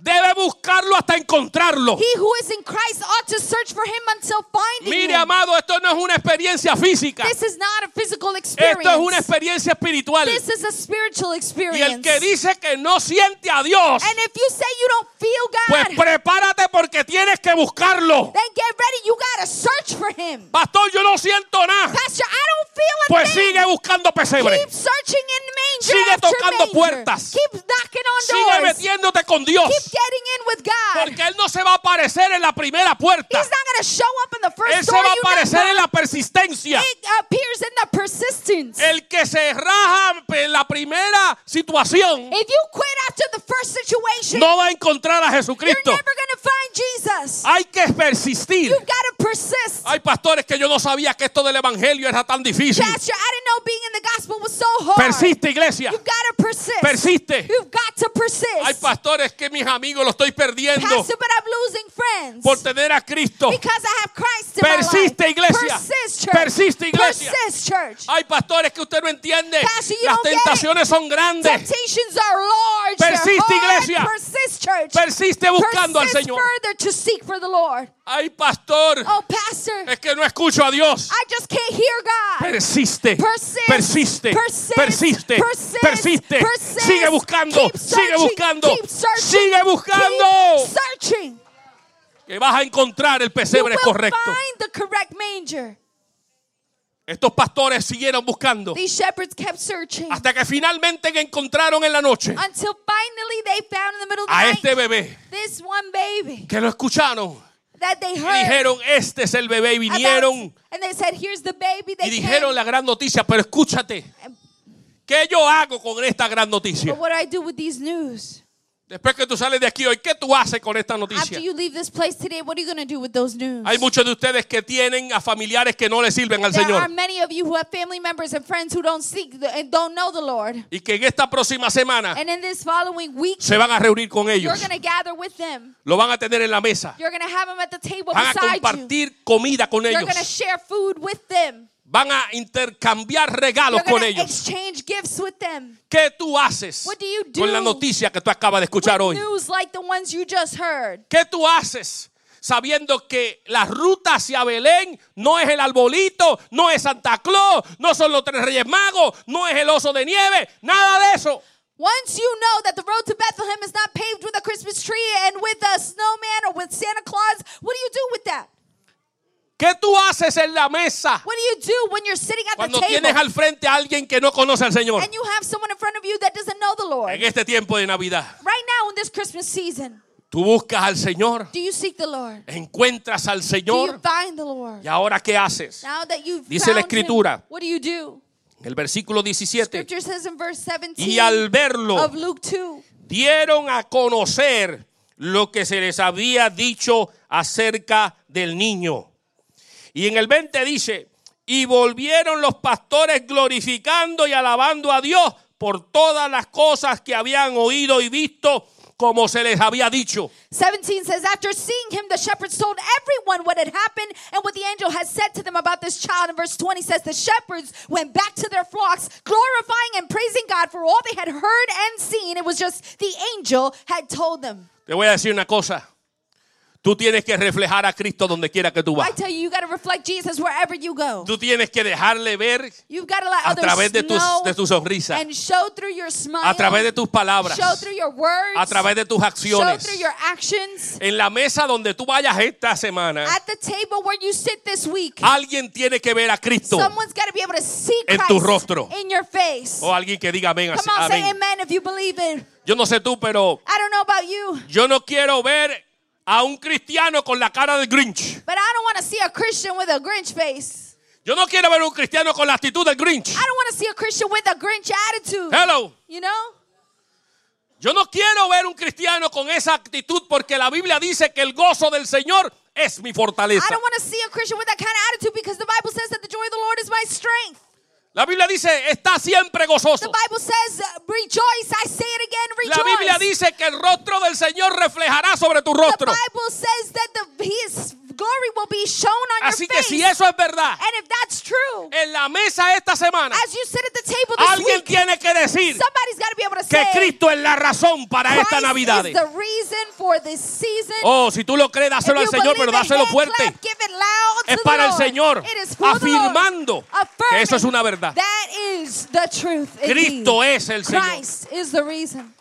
debe buscarlo hasta encontrarlo. He who is in Christ ought to search for him until finding Mire, him. amado, esto no es una experiencia física. This is not a physical Esto es una experience. experiencia espiritual. This is a spiritual Y el experience. que dice que no siente a Dios, And if you say you don't feel pues God, prepárate porque tienes que buscarlo. then get ready. You gotta search for him. Pastor, yo no siento nada. Pastor, I don't feel a Pues thing. sigue buscando pesebre. Keep searching in manger Sigue tocando manger. puertas. Keep knocking on Sigue doors. metiéndote con Dios. Keep getting in with God. Porque Él no se va a aparecer en la primera puerta. He's not going to show up in the first Él se va a aparecer en la persistencia. It appears in the persistence. El que se raja en la primera situación If you quit after the first situation, no va a encontrar a you're Jesucristo. never going to find Jesus. Hay que persistir. You've got to persist. Hay pastores que yo no sabía que esto del evangelio era tan difícil. Pastor, I didn't know being in the gospel was so hard. Persiste, iglesia. You've got to persist. Persiste. You've got to persist. Hay pastores que mis amigos lo estoy perdiendo Pastor, but I'm losing friends. por tener a Cristo. Because I have Christ in my Persiste, life. iglesia. Persist, church. Persiste, iglesia. Persist, church. Hay pastores que usted no entiende. Pastor, Las tentaciones son grandes. Temptations are large. they're Persiste, iglesia. Persist, church. Persiste buscando al Persist Señor. further to seek for the Lord. Ay, pastor, Oh, pastor, es que no escucho a Dios. I just can't hear God. Persiste, Persist, persiste, persist, persiste, persist, persiste. persist. Sigue buscando, Keep sigue buscando, keep sigue buscando. Keep. Que vas a encontrar el You pesebre will correcto. find the correct manger. Estos pastores siguieron buscando. These shepherds kept searching. Hasta que finalmente encontraron en la noche until finally they found in the middle of the a night este bebé. this one baby. Que lo escucharon that they y dijeron, este es el bebé y vinieron and they said, "Here's the baby." y They dijeron came. la gran noticia, pero escúchate, ¿qué yo hago con esta gran noticia? But what do I do with these news? Después que tú sales de aquí hoy, ¿qué tú haces con esta noticia? After you leave this place today, what are you going to do with those news? Hay muchos de ustedes que tienen a familiares que no le sirven al there are Señor many of you who have family members and friends who don't seek the, and don't know the Lord. y que en esta próxima semana And in this following week, se van a reunir con you're ellos. going to gather with them. Lo van a tener en la mesa. You're going to have them at the table Van a beside you. compartir comida con You're ellos. going to share food with them. Van a intercambiar regalos con ellos. gifts with them. ¿Qué tú haces What do you do con la noticia que tú acabas de escuchar hoy? like the ones you just heard. ¿Qué tú haces sabiendo que la ruta hacia Belén no es el arbolito, no es Santa Claus, no son los tres reyes magos, no es el oso de nieve, nada de eso? Once you know that the road to Bethlehem is not paved with a Christmas tree and with a snowman or with Santa Claus, what do you do with that? ¿Qué tú haces en la mesa What do you do when you're sitting at cuando the table tienes al frente a alguien que no conoce al Señor? and you have someone in front of you that doesn't know the Lord? En este tiempo de Navidad, Right now in this Christmas season, tú buscas al Señor, do you seek the Lord? encuentras al Do you Señor find the Lord? y ahora ¿qué haces? Now that you've Dice la found him, Escritura. what do you do? El versículo 17. Scripture says in verse 17 Y al verlo, of Luke 2, dieron a conocer lo que se les había dicho acerca del niño. Y en el 20 dice, y volvieron los pastores glorificando y alabando a Dios por todas las cosas que habían oído y visto como se les había dicho. 17 says, After seeing him, the shepherds told everyone what had happened and what the angel had said to them about this child. And verse 20 says, The shepherds went back to their flocks, glorifying and praising God for all they had heard and seen. It was just the angel had told them. Te voy a decir una cosa. Tú tienes que reflejar a Cristo donde quiera que tú I vas. tell you, you got to reflect Jesus wherever you go. Tú tienes que dejarle ver You've got to let a través de tus, de tu sonrisa, and show through your smile, a través de tus palabras, show through your words, a través de tus show acciones. through your actions. En la mesa donde tú vayas esta semana, At the table where you sit this week, alguien tiene que ver a Cristo. someone's got to be able to see En Christ tu rostro. in your face. O alguien que diga amén. Come on, say amén. amen if you believe it. Yo no sé tú, pero I don't know about you, yo no quiero ver a un cristiano con la cara de Grinch. but I don't want to see a Christian with a Grinch face. Yo no quiero ver un cristiano con la actitud del Grinch. I don't want to see a Christian with a Grinch attitude. Hello. You know? Yo no quiero ver un cristiano con esa actitud porque la Biblia dice que el gozo del Señor es mi I fortaleza. don't want to see a Christian with that kind of attitude because the Bible says that the joy of the Lord is my strength. La Biblia dice, está siempre gozoso. The Bible says, rejoice. I say it again, La rejoice. Biblia dice que el rostro del Señor reflejará sobre tu the rostro. Bible says that the, His glory will be shown on Así your que face. si eso es verdad, and if that's true, en la mesa esta semana, as you sit at the table this alguien week, tiene que decir, somebody's Somebody's got to be able to que say Cristo es la razón para Christ esta Navidad. is the reason for this season. Oh, si tú lo crees, dáselo al Señor, pero dáselo fuerte. clap, give it loud Es to the para el. Señor, It is for the Lord. afirmando que eso es una verdad. That is the truth. Cristo es el Señor. Christ is the reason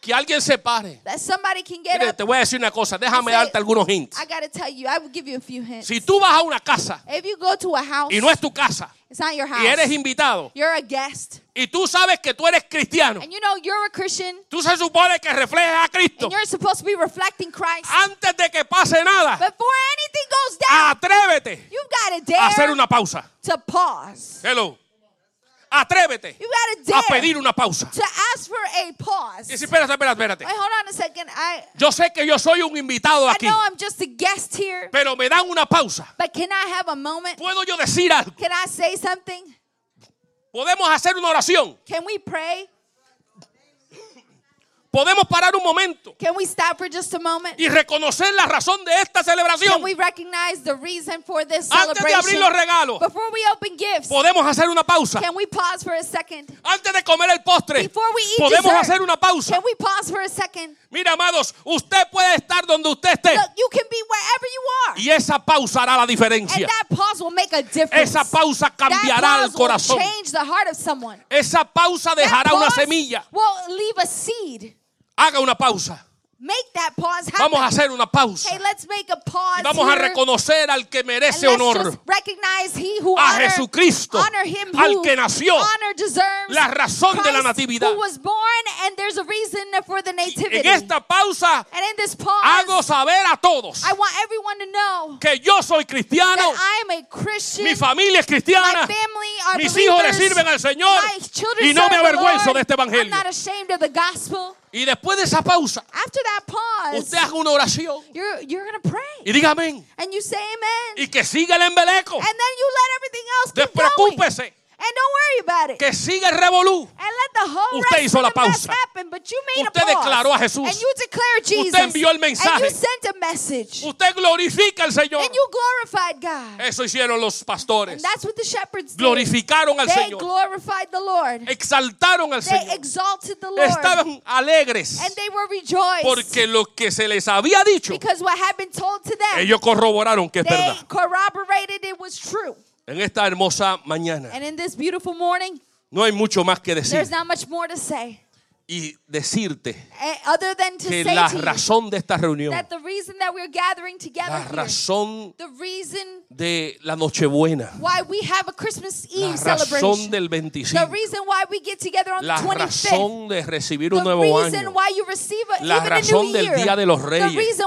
Que alguien se pare. that somebody can get Mire, up. te voy a decir una cosa, déjame Say- darte algunos hints. I got to tell you, I will give you a few hints. Si tú vas a una casa If you go to a house, y no es tu casa it's not your house. y eres invitado You're a guest. y tú sabes que tú eres cristiano, And you know you're a Christian tú se supone que reflejes a Cristo. and you're supposed to be reflecting Christ. Antes de que pase nada, Before anything goes down, atrévete you've a hacer una pausa. to pause. Hello. Atrévete a pedir una pausa. to ask for a pause. Y si, espérate, espérate, espérate. Wait, hold on a second. I Yo sé que yo soy un invitado I aquí, know I'm just a guest here, pero me dan una pausa. but can I have a moment? ¿Puedo yo decir algo? Can I say something? Podemos hacer una oración. Can we pray? Podemos parar un momento Can we stop for just a moment? y reconocer la razón de esta Can celebración. we recognize the reason for this Antes de abrir los regalos, Before we open gifts, podemos hacer una pausa. can we pause for a second? Antes de comer el postre, Before we eat podemos dessert, hacer una pausa. Can we pause for a second? Mira, amados, usted puede estar donde usted esté Look, you can be wherever you are. y esa pausa hará la And diferencia. that pause will make a difference. Esa pausa that cambiará el pause will corazón. change the heart of someone. Esa pausa That dejará una pause semilla. will leave a seed. Haga una pausa. Make that pause. Vamos a hacer una pausa. Hey, let's make a pause Y vamos a reconocer al que merece honor. he who A honor, Jesucristo, honor him al que nació, la razón de la natividad. En esta pausa pause, hago saber a todos I want everyone to know que yo soy cristiano, that I am a Christian. mi familia es My cristiana, mis hijos le sirven al Señor My children y no me avergüenzo de este evangelio. Y después de esa pausa, After that pause, usted haga una oración you're, you're going to pray. y diga amén. And you say amen. Y que siga el embeleco. And then you let everything else keep going. And don't worry about it. Que siga el revolú. And Usted hizo la pausa. happen. But you made Usted declaró a Jesús. And you declared Jesus. envió el mensaje. And you sent a message. Usted glorifica al Señor. And you glorified God. Eso hicieron los And pastores. that's what the shepherds did. Glorificaron al They Señor. glorified the Lord. Exaltaron al They Señor. exalted the Lord. Estaban alegres And they were rejoiced. porque lo que se les había dicho, Because what had been told to them, ellos corroboraron que es they verdad. corroborated it was true. En esta hermosa mañana And in this beautiful morning, no hay mucho más que there's decir not much more to say. Y decirte eh, other than to que say la razón de esta reunión, that the reason that we're gathering together la razón de la Nochebuena, why we have a Christmas la Eve razón celebration, del the 25, reason why we get together on la the 25th, razón de recibir un the nuevo reason año, why you receive a, La razón del year, Día de los Reyes,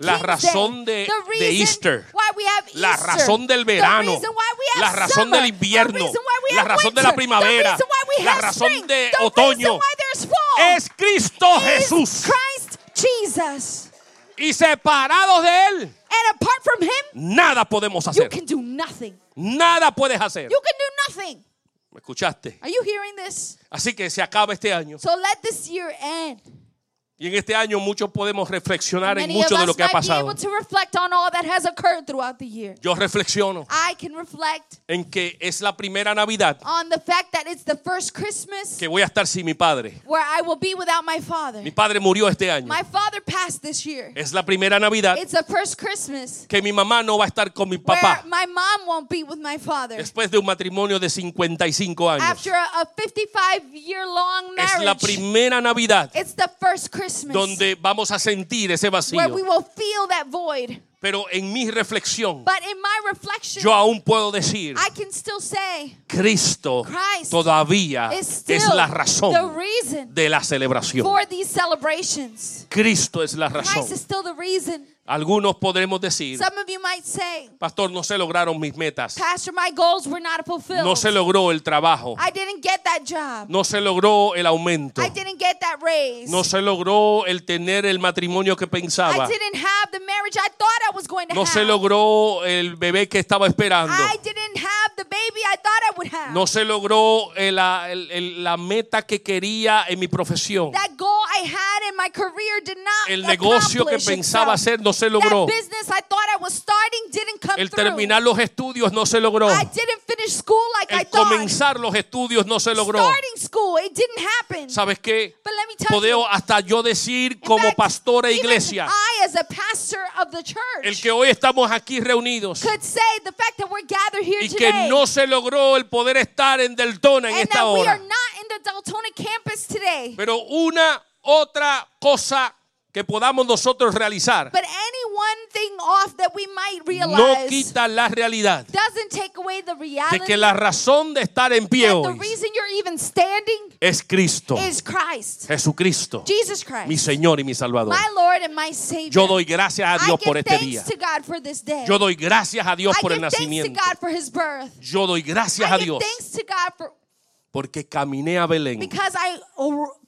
la razón de- the de Easter, why we have la Easter, razón del verano, la razón summer, del invierno, la razón de la primavera, la razón de otoño, es Cristo is Jesús. Christ Jesus. Y separados de Él, And apart from him, nada podemos you hacer. can do nothing. Nada puedes hacer. You can do nothing. ¿Me escuchaste? Are you hearing this? Así que se acaba este año. So let this year end. Y en este año muchos podemos reflexionar en mucho de lo que ha pasado. able to reflect on all that has occurred throughout the year. Yo reflexiono I can reflect en que es la primera Navidad on the fact that it's the first Christmas que voy a estar sin mi padre. where I will be without my father. Mi padre murió este año. My father passed this year. Es la primera Navidad It's the first Christmas que mi mamá no va a estar con mi papá my mom won't be with my father. después de un matrimonio de 55 años. After a, a 55 year long Es la primera Navidad it's the first Christmas donde vamos a sentir ese where we vacío. will feel that void. Pero en mi reflexión, But in my reflection, yo aún puedo decir, I can still say Cristo Christ todavía es la the razón reason de la celebración. for these celebrations. Cristo es la razón. Christ is still the reason. Algunos podremos decir, Some of you might say, pastor, no se lograron mis metas. Pastor, my goals were not fulfilled. No se logró el trabajo. I didn't get that job. No se logró el aumento. I didn't get that raise. No se logró el tener el matrimonio que I pensaba. didn't have the marriage I thought I was going to No have. se logró el bebé que estaba esperando. I didn't have the baby I thought I would have. No se logró la, la meta que quería en mi profesión. That goal I had in my career did not El negocio que pensaba hacer no se logró. El terminar los estudios no se logró. El comenzar los estudios no se logró. ¿Sabes qué? You. hasta yo decir como fact, pastor e iglesia, el que hoy estamos aquí reunidos y que no se logró el poder estar en Deltona en esta hora. Pero una otra cosa que podamos nosotros realizar But any one thing off that we might no realize quita la realidad doesn't take away the de reality que la razón de estar en pie that the hoy reason you're even standing es Cristo, is Christ, Jesucristo, Jesus Christ, mi Señor y mi Salvador. my Lord and my Savior. Yo doy gracias a Dios por este día. to God for this day. Yo doy gracias a Dios I por el to nacimiento. God for His birth. Yo doy gracias I a Dios thanks to God for porque caminé a Belén, because I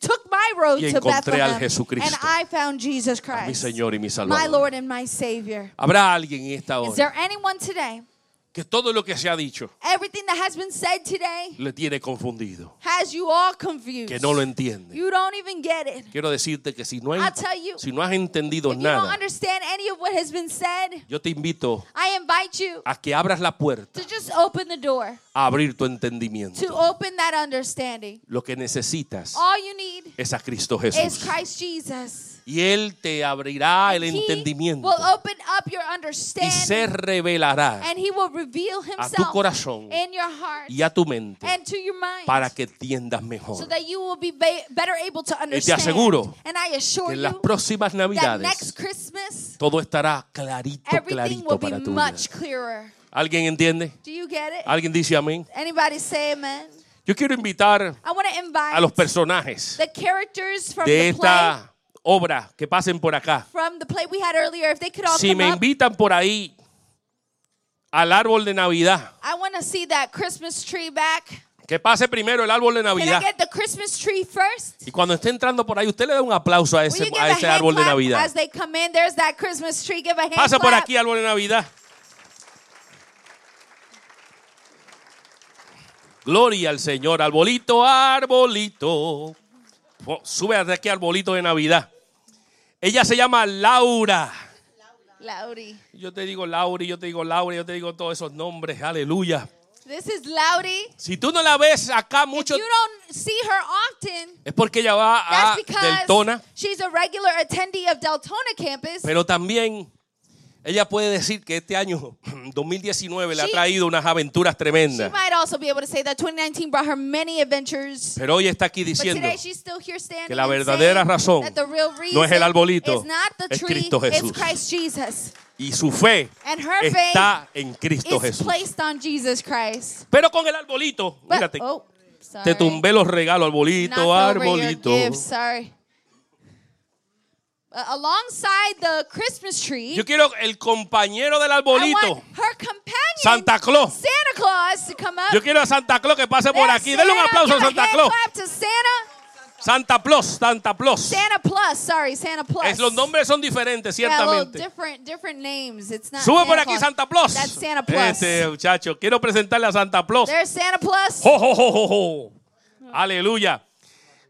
took my road Y to encontré al Bethlehem Jesucristo, and I found Jesus mi Christ, Señor y mi my Salvador. Lord and my Savior. Habrá alguien en esta Is hora there anyone today? Que todo lo que se ha dicho Everything that has been said today le tiene confundido, has you all confused. que no lo entiende. You don't even get it. Quiero decirte que si no, hay- you, si no has entendido If you don't nada, understand any of what has been said, yo te invito I invite you a que abras la puerta to just open the door, a abrir tu entendimiento. to open that understanding. Lo que necesitas All you need es a Cristo is Jesús. Christ Jesus. Y Él te abrirá el entendimiento will open up your y se understanding revelará and he will reveal a tu himself corazón in your heart y a tu mente and to your mind para que entiendas so mejor that you will be ba- better able to te aseguro and I assure que en las próximas navidades Christmas todo estará clarito, clarito be para tu vida. much clearer. ¿Alguien entiende? Do you get it? ¿Alguien dice amén? Anybody say amen? Yo quiero invitar I want to invite a los personajes the characters from de the play esta obra que pasen por acá. from the play we had earlier if they could all Si me invitan por ahí al árbol de Navidad, I want to see that Christmas tree back. que pase primero el árbol de Can I Navidad. get the Christmas tree first? Y cuando esté entrando por ahí, usted le da un aplauso a ese, a a ese hand árbol de Navidad. as they come in? There's that Christmas tree. Give a hand Pasa por aquí, árbol de Navidad. Gloria al Señor. Arbolito, arbolito. Oh, Sube hasta aquí, arbolito de Navidad. Ella se llama Laura. Laudi. Yo te digo Laura, yo te digo Laura, yo te digo todos esos nombres. Aleluya. This is Laudi. Si tú no la ves acá If mucho, you don't see her often, es porque ella va a that's because Deltona. she's a regular attendee of Deltona campus. Pero también ella puede decir que este año 2019 le ha She- traído unas aventuras She tremendas. might also be able to say that 2019 brought her many adventures. Pero hoy está aquí But diciendo today she's still here standing que la and verdadera razón that the real no es el reason arbolito, is not the es tree, Cristo it's Jesús. Christ Jesus. y su fe And her faith está en Cristo is Jesús. placed on Jesus Christ. Pero con el arbolito, But- mírate, oh, sorry. te tumbé los regalos, arbolito, Knocked over your arbolito. gifts, sorry. Uh, alongside the Christmas tree, Yo quiero el compañero del I arbolito, want her companion, Santa Claus. Santa Claus, to come up. Yo quiero a Santa Claus que pase por aquí. Denle un Santa. aplauso a Santa Claus. Santa. Claus, Santa Claus. Santa Plus, sorry, Santa Plus. Es, los nombres son diferentes, Yeah, ciertamente. different, different names. It's not Sube por Santa aquí Claus. Santa Claus. That's Santa Plus. Este muchacho, quiero presentarle a Santa Claus. There's Santa Plus. Jo, jo, jo, jo, jo. Aleluya.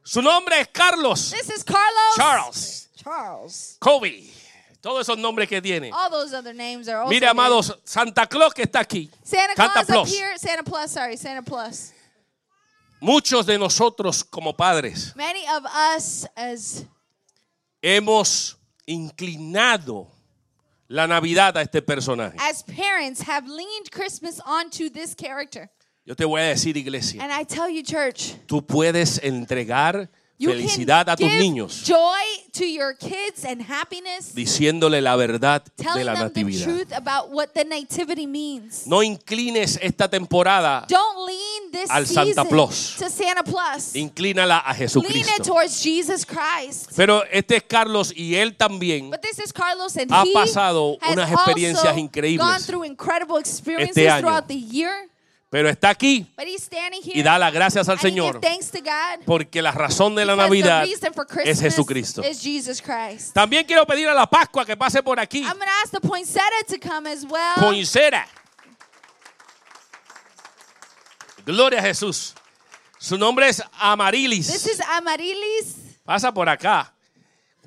Su nombre es Carlos, This is Carlos. Charles, Charles. Kobe. Todos esos nombres que tiene. All those other names are also Mire, amados, Santa Claus que está aquí. Santa Santa Claus up here. Santa Plus, sorry, Santa Plus. Muchos de nosotros como padres Many of us as hemos inclinado la Navidad a este personaje. as parents have leaned Christmas onto this character. Yo te voy a decir, iglesia, And I tell you, church, tú puedes entregar you felicidad a tus niños joy to your kids and happiness, diciéndole la verdad de la the natividad. truth about what the nativity means. No inclines esta temporada, Don't lean this Al Santa Claus. to Santa Plus. inclínala a Lean it Jesucristo. towards Jesus Christ. Pero este es Carlos y él también But this is Carlos, and Ha pasado unas experiencias increíbles gone through incredible experiences este año. throughout the year. Pero está aquí But he's standing here y da las gracias al Señor give thanks to God porque la razón de la Navidad es Jesucristo. También quiero pedir a la Pascua que pase por aquí. I'm going to ask the poinsettia to come as well. Poincera. Gloria a Jesús. Su nombre es This Amarilis. is Amarilis. Pasa por acá.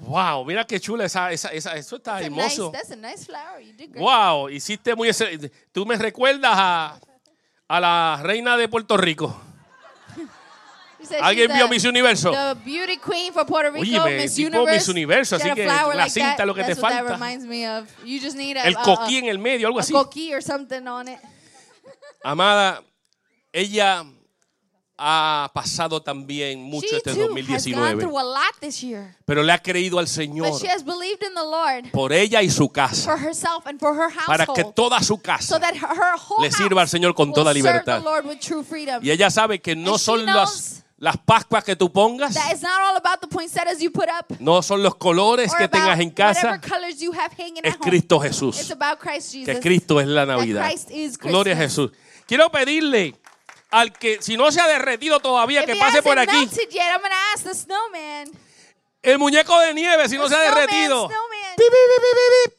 Wow, mira qué chula esa, esa, esa- eso está That's a, nice, hermoso. that's a nice flower. You did great. Wow, hiciste muy Tú me recuerdas a, a la reina de Puerto Rico. ¿Alguien vio Miss Universo? The beauty queen for Puerto Rico, Óyeme, Miss tipo Universe. Miss Universo, así que la like cinta that. lo que te That's falta. a, El a- coquí a- en el medio, algo así. coquí or something on it. Amada, ella ha pasado también mucho she este too has gone 2019, through a lot this year. pero le ha creído al Señor But she has believed in the Lord por ella y su casa, for herself and for her para que toda su So casa whole le sirva al Señor con toda libertad. Y ella sabe que no And son las, las pascuas que tú pongas, up no son los colores or que tengas en casa, es. Cristo Jesús, que Cristo es la Navidad. Gloria a. Jesús. Quiero pedirle al que, si no se ha derretido todavía, If que pase por aquí. yet, I'm to ask the snowman. El muñeco de nieve, si no The se ha derretido. snowman. Pi, pi, pi.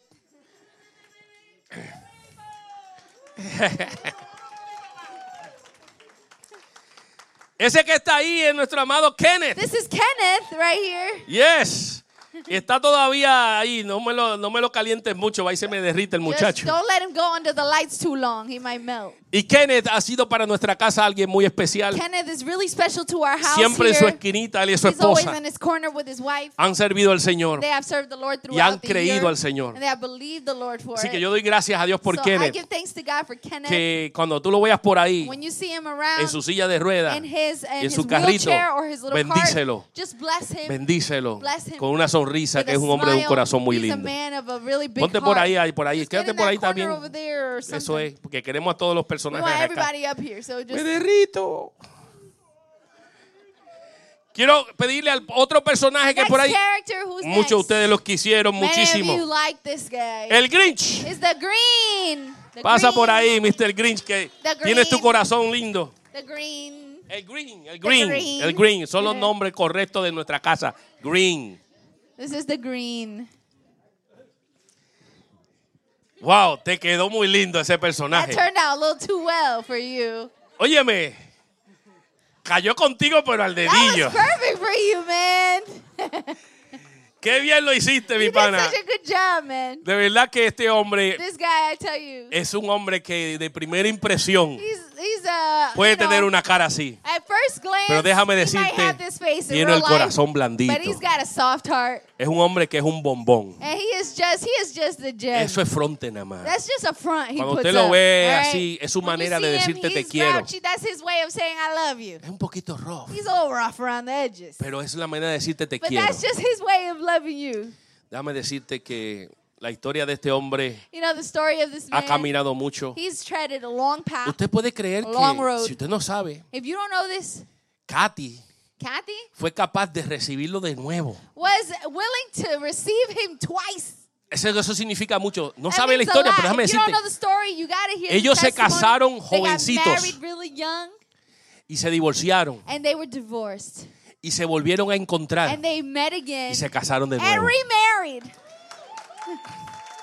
Ese que está ahí es nuestro amado Kenneth. This is Kenneth right here. Yes. Y está todavía ahí. No me lo, no me lo calientes mucho. Ahí se me derrite el Just muchacho. don't let him go under the lights too long. He might melt. Y Kenneth ha sido para nuestra casa alguien muy especial. Kenneth is really special to our house Siempre en here. su esquinita, él y su He's always esposa in his corner with his wife. han servido al Señor. They have served the Lord Y han throughout the creído year. al Señor. And they have believed the Lord for Así it. que yo doy gracias a Dios por so I Kenneth. give thanks to God for Kenneth. Que cuando tú lo veas por ahí, when you see him around en su silla de ruedas, in his, in en his su carrito, wheelchair or his little bendícelo. cart, just bless him. bendícelo Bless him con una sonrisa with que es un hombre de un corazón muy lindo. really Ponte por ahí, ahí, por ahí. Quédate por ahí también. Eso es, porque queremos a todos los personajes acá. here. So Me derrito. Quiero pedirle al otro personaje que por ahí muchos de ustedes los quisieron Many muchísimo. like. El Grinch. The green. The Pasa green, por ahí, Mr. Grinch, que tienes tu corazón lindo. The green. El Green, el Green, green. el Green. Son los nombres correctos de nuestra casa. Green. This is the green. Wow, te quedó muy lindo ese That personaje. turned out a little too well for you. Óyeme, cayó contigo, pero al That dedillo. was perfect for you, man. Qué bien lo hiciste, mi you did pana. such a good job, man. De verdad que este hombre This guy, I tell you, es un hombre que de primera impresión he's he's a puede you know, tener una cara así. At first glance, Pero déjame decirte, tiene el life, corazón blandito. but he's got a soft heart, Es un hombre que es un bombón. and he is just he is just the gem. Eso es fronte nada más. That's just a front he Cuando puts usted lo up, ve all right? así, es su When manera de him, decirte te quiero. grouchy. That's his way of saying I love you. Es un poquito rough, He's a little rough around the edges, pero es la manera de decirte te but quiero. that's just his way of loving you. Déjame decirte que la historia de este hombre You know the story of this ha man. caminado mucho. He's treaded a long path. Usted puede creer A long que, road. si usted no sabe, If you don't know this, Katy Kathy fue capaz de recibirlo de nuevo. was willing to receive him twice. Eso, eso significa mucho. No That sabe la historia, pero déjame decirte. story, you gotta hear Ellos se casaron They got jovencitos. married really young, Y se divorciaron. and they were divorced. Y se volvieron a encontrar. And they met again Y se casaron de and nuevo. remarried.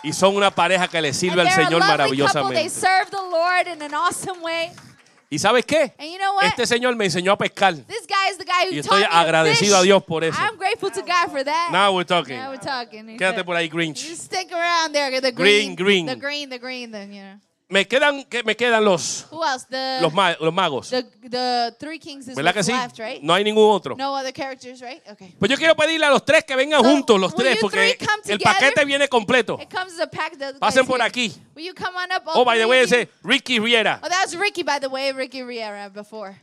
Y son una pareja que le And sirve al Señor maravillosamente. serve the Lord in an awesome way. ¿Y sabes qué? And you know what? Este señor me enseñó a pescar. This guy is the guy who Y estoy agradecido a Dios por eso. I'm grateful to God for that. Now we're talking. Now we're talking. Quédate por ahí, Grinch. stick around there. The Green, green, green. The green, the green, the, you know. Me quedan, que me quedan los, Who else? The, los, ma- los magos. the, the three kings is ¿Verdad que sí? left, right? No hay ningún otro. No other characters, right? Okay. Pues yo quiero pedirle a los tres que vengan So, juntos, los will tres, you porque three come el together? paquete viene completo. It comes as a pack. Other Pasen por aquí. Will you come on up? all Oh, by the three way, of you? ese Ricky Riera. Oh, that was Ricky, by the way. Ricky Riera before.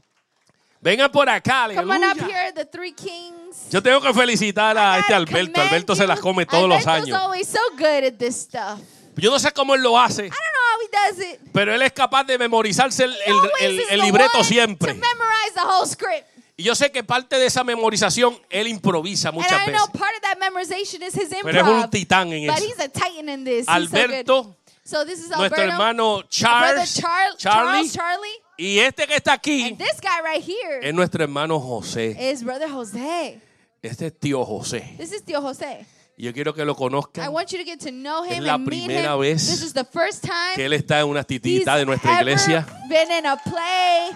Vengan por acá, Come on up aleluya. here, the three kings. Yo tengo que felicitar a I este gotta Alberto. commend Alberto se you. las come todos los Alberto's años. always so good at this stuff. Yo no sé cómo él lo hace, I don't know how he does it. pero él es capaz de memorizarse el, libreto siempre. To memorize the whole script. Y yo sé que parte de esa memorización él improvisa muchas veces. part of that memorization is his improv. Pero es un titán en But eso. he's a titan in this. He's so good. Alberto, So this is nuestro Alberto. hermano brother Charles, Char- Charlie, Charles Charlie. y este que está aquí And this guy right here es nuestro hermano José. is brother Jose. Este es tío José. This is Tío Jose. Y yo quiero que lo I conozcan, want you to get to know Es la and meet primera him. vez This is the first time que él está en una titita de nuestra ever iglesia. been in a play,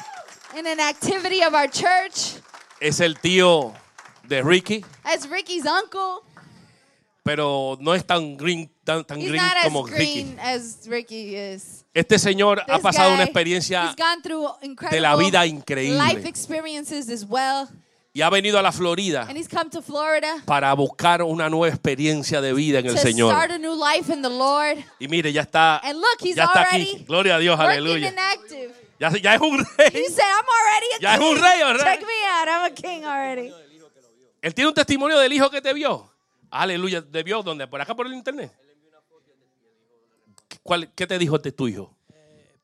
in an activity of our church. Es el tío de Ricky. As Ricky's uncle. pero no es tan green, tan, tan He's green not as como Ricky. green as Ricky is. Este señor ha pasado una experiencia de la vida increíble life experiences as well. Y ha venido a la Florida And he's come to Florida para buscar una nueva experiencia de vida en el Señor. start a new life in the Lord. Y mire, ya está, And look, he's ya está aquí. Gloria a Dios, aleluya. Ya, ya es un rey. said, I'm already a Ya es un rey, ¿verdad? Check me out. I'm a king already. Él tiene un testimonio del hijo que te vio. Aleluya. ¿Te vio dónde? ¿Por acá por el internet? ¿Cuál, ¿Qué te dijo de tu hijo?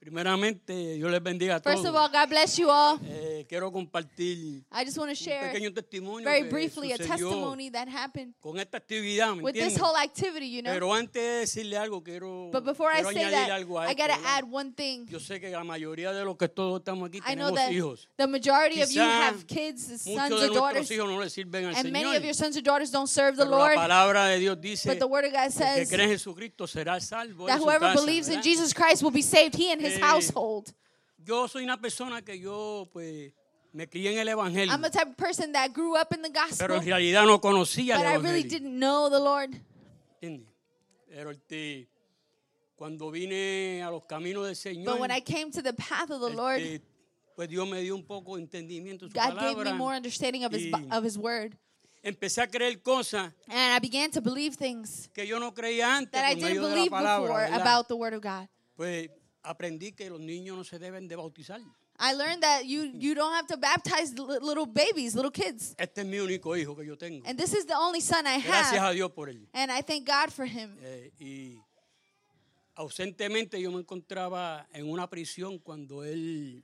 Primeramente, Dios les bendiga a todos. First of all, God bless you all. Eh, quiero compartir I just want to un share pequeño testimonio very que briefly a sucedió testimony that happened con esta actividad, ¿me with this entiendes? whole activity, you know. Pero antes de decirle algo, quiero, But before I quiero say añadir that, algo a I esto, got to ¿verdad? add one thing. Yo sé que la mayoría de los que todos estamos aquí I know tenemos that hijos. the majority of you Quizá have kids, sons Muchos de or nuestros daughters, hijos no le sirven al and many Señor. of your sons or daughters don't serve the Pero la Lord. palabra de Dios dice But the Word of God que says cree en Jesucristo será salvo en that su whoever casa, believes in ¿verdad? Jesus Christ will be saved, he and his Eh, household. Yo soy una persona que yo, pues, me crié en el Evangelio. I'm the type of person that grew up in the Pero gospel, en realidad no conocía but I really didn't know the Lord. ¿Entiendes? Pero este, cuando vine a los caminos del Señor, But when I came to the path of the Lord, este, pues Dios me dio un poco de entendimiento de su God gave me palabra. more understanding of his, y- of his Word. Empecé a creer cosas And I began to believe things que yo no creía antes that I por didn't medio de la believe palabra. before ¿verdad? about the Word of God. Pues aprendí que los niños no se deben de bautizar. I learned that you, you don't have to baptize li- little babies, little kids. Este es mi único hijo que yo tengo. And this is the only son I Gracias a have. Dios por él. And I thank God for him. Eh, y ausentemente yo me encontraba en una prisión cuando él,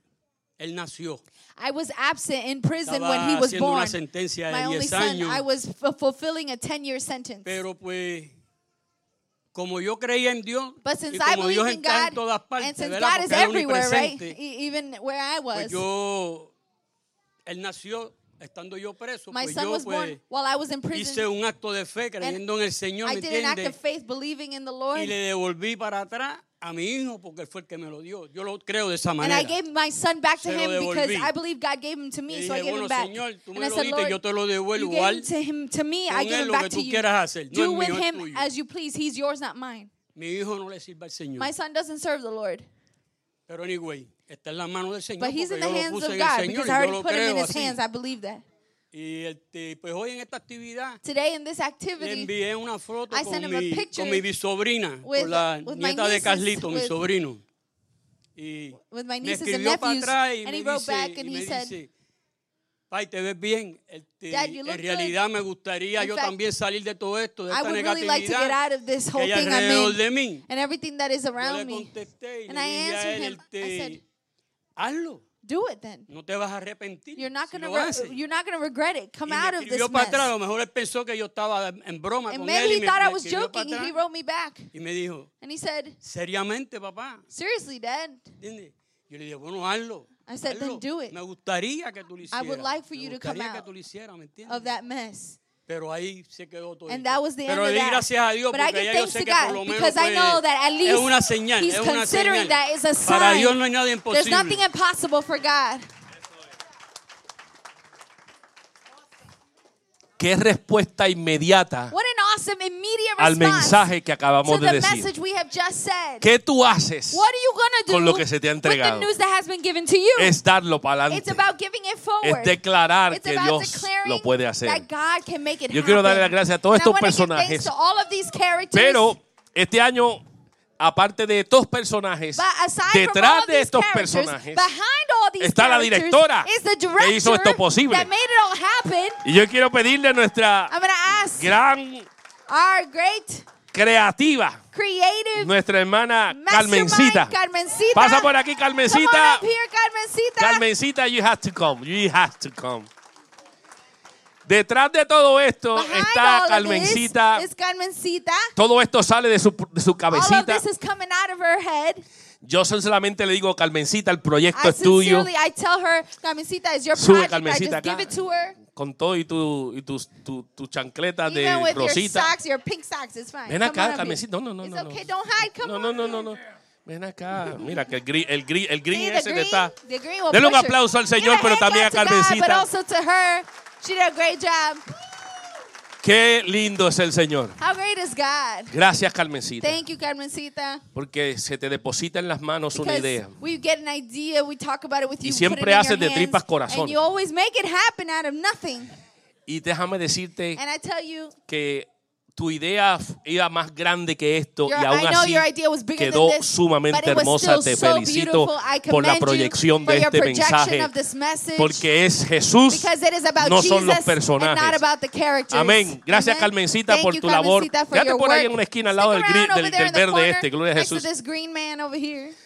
él nació. I was absent in prison Estaba when he was born. una sentencia My de only 10 son, años. I was fulfilling a 10 year sentence. Pero pues, como yo creía en Dios, But since y I como Dios believe in está God, en todas and partes, since ¿verdad? God is Porque es everywhere, right? omnipresente, E- Even where I pues was, yo, él nació estando yo preso, my pues son yo was born pues while I was in hice prison. un acto de fe creyendo en el Señor, I ¿me did an act of entiendes? faith believing in the Lord. Y le devolví para atrás a mi hijo porque él fue el que me lo dio. Yo lo creo de esa And. I gave my son back to him because. I believe God gave him to me, so I gave bueno, him back. Señor, tú And me I said, diste, yo Lord, te lo devuelvo you gave him to him to me, I give him back to you. hacer. Do es with mío, him tuyo. as you please. He's yours, not mine. Mi hijo no le sirve al Señor. My son doesn't serve the Lord, Pero anyway, está en las manos del Señor but he's in the hands of God because I already put him in his hands. I believe that. Y este, pues hoy en esta actividad Today in this le activity, envié una foto I con sent him a mi, picture con mi bisobrina, with- con la with my nieta de nieces, Carlito, mi with- sobrino. Y with my me nieces and escribió para nephews, atrás y and me he wrote dice, back y and me he said, dice, Pai, te ves bien. Este, Dad, you look en realidad me gustaría In yo fact, también salir de todo esto, de I esta would really like to get negatividad out of this que whole hay thing I'm alrededor in de mí. and everything that is Yo le me. contesté y And le I dije a answered él, him, I este, said, hazlo, Do it then. no te vas a arrepentir. You're not si re- haces. you're not gonna regret it. Come out of this para atrás, a mess. lo mejor él pensó que yo estaba en broma And con maybe él he thought me I was joking he wrote me back. y me dijo, And he said, seriamente papá, Seriously, Dad? ¿entiendes? Yo le dije, bueno, hazlo. I said, then do it. Me gustaría que tú lo I would like for you to come out tú lo hicieras, ¿me entiendes? Of that mess. Pero ahí se quedó todo. And that was the Pero end le of di that. gracias a Dios But I porque give ya yo thanks sé to que por God lo menos because I fue- know that at es least una señal, He's es una considering señal. that is a Para sign. Dios no hay nada There's imposible. nothing impossible for God. ¿Qué respuesta inmediata What an awesome immediate al mensaje que acabamos de decir? ¿Qué tú haces? Con lo que se te ha entregado? Es darlo para adelante. Es declarar que Dios lo puede hacer. Yo quiero darle las gracias a todos estos personajes. Pero este año, aparte de estos personajes, detrás de estos personajes, está la directora que hizo esto posible. y yo quiero pedirle a nuestra gran our great creativa, creative nuestra hermana Carmencita. Carmencita. Pasa por aquí, Carmencita. up here, Carmencita. Carmencita, you have to come. You have to come. Detrás de todo esto Behind está Carmencita. this is Carmencita. Todo esto sale de su, de su cabecita. this is coming out of her head. Yo solamente le digo, Carmencita, el proyecto I es tuyo. I tell her, Carmencita is your Sube, Carmencita, acá. Con todo y tu, y tus tu, tu chancletas de Even with your rosita. socks, your pink socks, it's fine. Ven Come on acá, up Carmencita. No, no, no, It's no. no. okay, don't hide. Come No, on. no, no, no, no. Ven acá. Mira que el gris, el gris, el green See, ese green, está. green Denle un push her. aplauso al Señor, pero también a God, But Carmencita. also to her. She did a great job. Qué lindo es el Señor. How great is God? Gracias, Carmencita. Thank you, Carmencita. Porque se te deposita en las manos una Because idea. we get an idea, we talk about it with Y you, put siempre haces de hands, tripas corazón. and you always make it happen out of nothing. Y déjame decirte And I tell you, que tu idea iba más grande que esto Your- y aún así quedó this, sumamente hermosa. Te so felicito por la proyección de este mensaje message, porque es Jesús, no Jesus son los personajes. Amén. Gracias, Amen. Carmencita, Thank por you, tu labor. Quédate por ahí work. en una esquina al lado Stick del over del- del verde corner este, gloria a Jesús.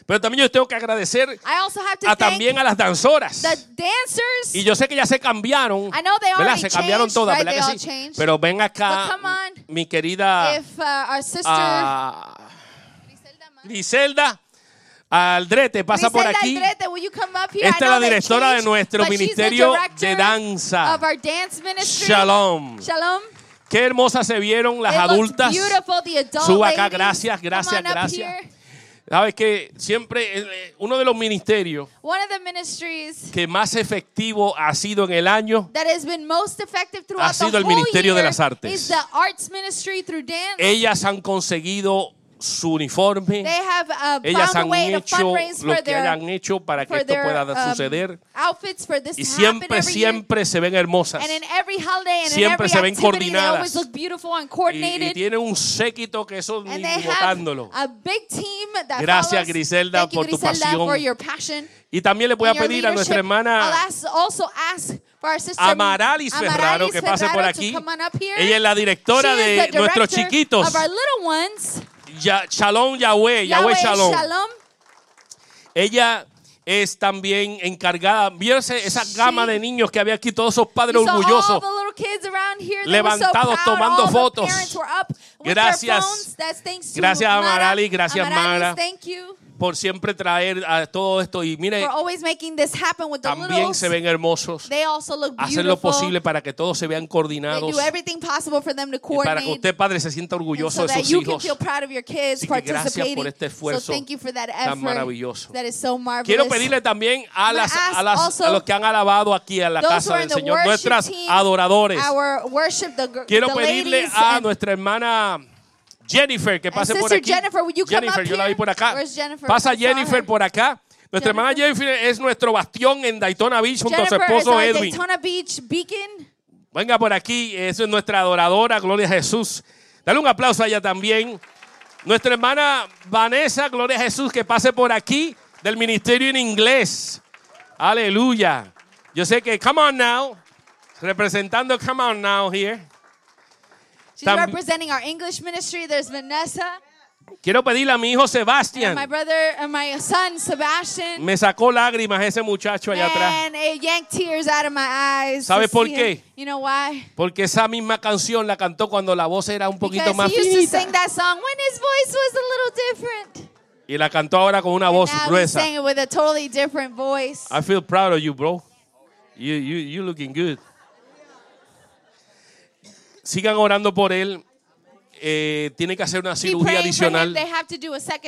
Pero también yo tengo que agradecer I also have to a, también a las danzoras. the dancers. Y yo sé que ya se cambiaron. I know they ¿verdad? Se cambiaron changed, todas? ¿verdad que sí? Pero ven acá, mi querida if uh, our sister ah, Griselda Aldrete pasa por aquí. Esta es la directora de nuestro ministerio de danza. Shalom. Shalom. Qué hermosas se vieron las adultas. Suba acá, gracias, gracias, gracias. Sabes que siempre eh, uno de los ministerios One of the ministries que más efectivo ha sido en el año, that has been most effective throughout Ha sido the el Ministerio de las Artes. ellas han conseguido su uniforme, they have uh, ellas han hecho lo for que their, hayan hecho para que esto their pueda um, suceder. this Y siempre, siempre se ven hermosas. And in every holiday and Siempre in se every ven activity, they coordinadas. look and Y, y coordinated. tiene un séquito que eso ni that Gracias. Griselda, Thank you, por tu pasión. for your passion. Y también le voy a pedir a nuestra hermana ask, ask Amaralis Ferraro que pase por aquí. Ella es la directora de nuestros chiquitos. Ya, Shalom Yahweh, Yahweh Yahweh Shalom. Shalom. Ella es también encargada. ¿Vieron ese- esa gama de niños que había aquí? Todos esos padres orgullosos. Levantados, tomando fotos. Gracias. Gracias, Mara. Amarali. Gracias, Mara. Por siempre traer a todo esto. Y mire, también se ven hermosos. Hacen lo posible para que todos se vean coordinados. Y para que usted, padre, se sienta orgulloso so de sus hijos. Así que gracias por este esfuerzo tan maravilloso. Quiero pedirle también a, las, a, las- a los que han alabado aquí a la casa del Señor, nuestras adoradores. Quiero pedirle a nuestra hermana Jennifer que pase por aquí. Jennifer, will you come Jennifer, up yo la vi por acá. Jennifer? Pasa Jennifer por acá. Nuestra hermana Jennifer es nuestro bastión en Daytona Beach junto a su Jennifer is esposo our Edwin. Daytona Beach beacon. Venga por aquí, esa es nuestra adoradora, gloria a Jesús. Dale un aplauso a ella también. Nuestra hermana Vanessa, gloria a Jesús, que pase por aquí del ministerio en inglés. Aleluya. Yo sé que, come on now, representando come on now here. She's Tam- representing our English ministry. There's Vanessa. Quiero pedirle a mi hijo And Sebastián. my brother and my son Sebastian. Me sacó lágrimas ese muchacho allá atrás. And it yanked tears out of my eyes. to ¿Sabe por see qué? him. You know why? Porque esa misma canción la cantó cuando la voz era un poquito Because más he used to finita. sing that song when his voice was a little different. Y la cantó ahora con una voz now he gruesa. sang it with a totally different voice. I feel proud of you, bro. You, you, you looking good. Sigan orando por él. Eh, tiene que hacer una cirugía adicional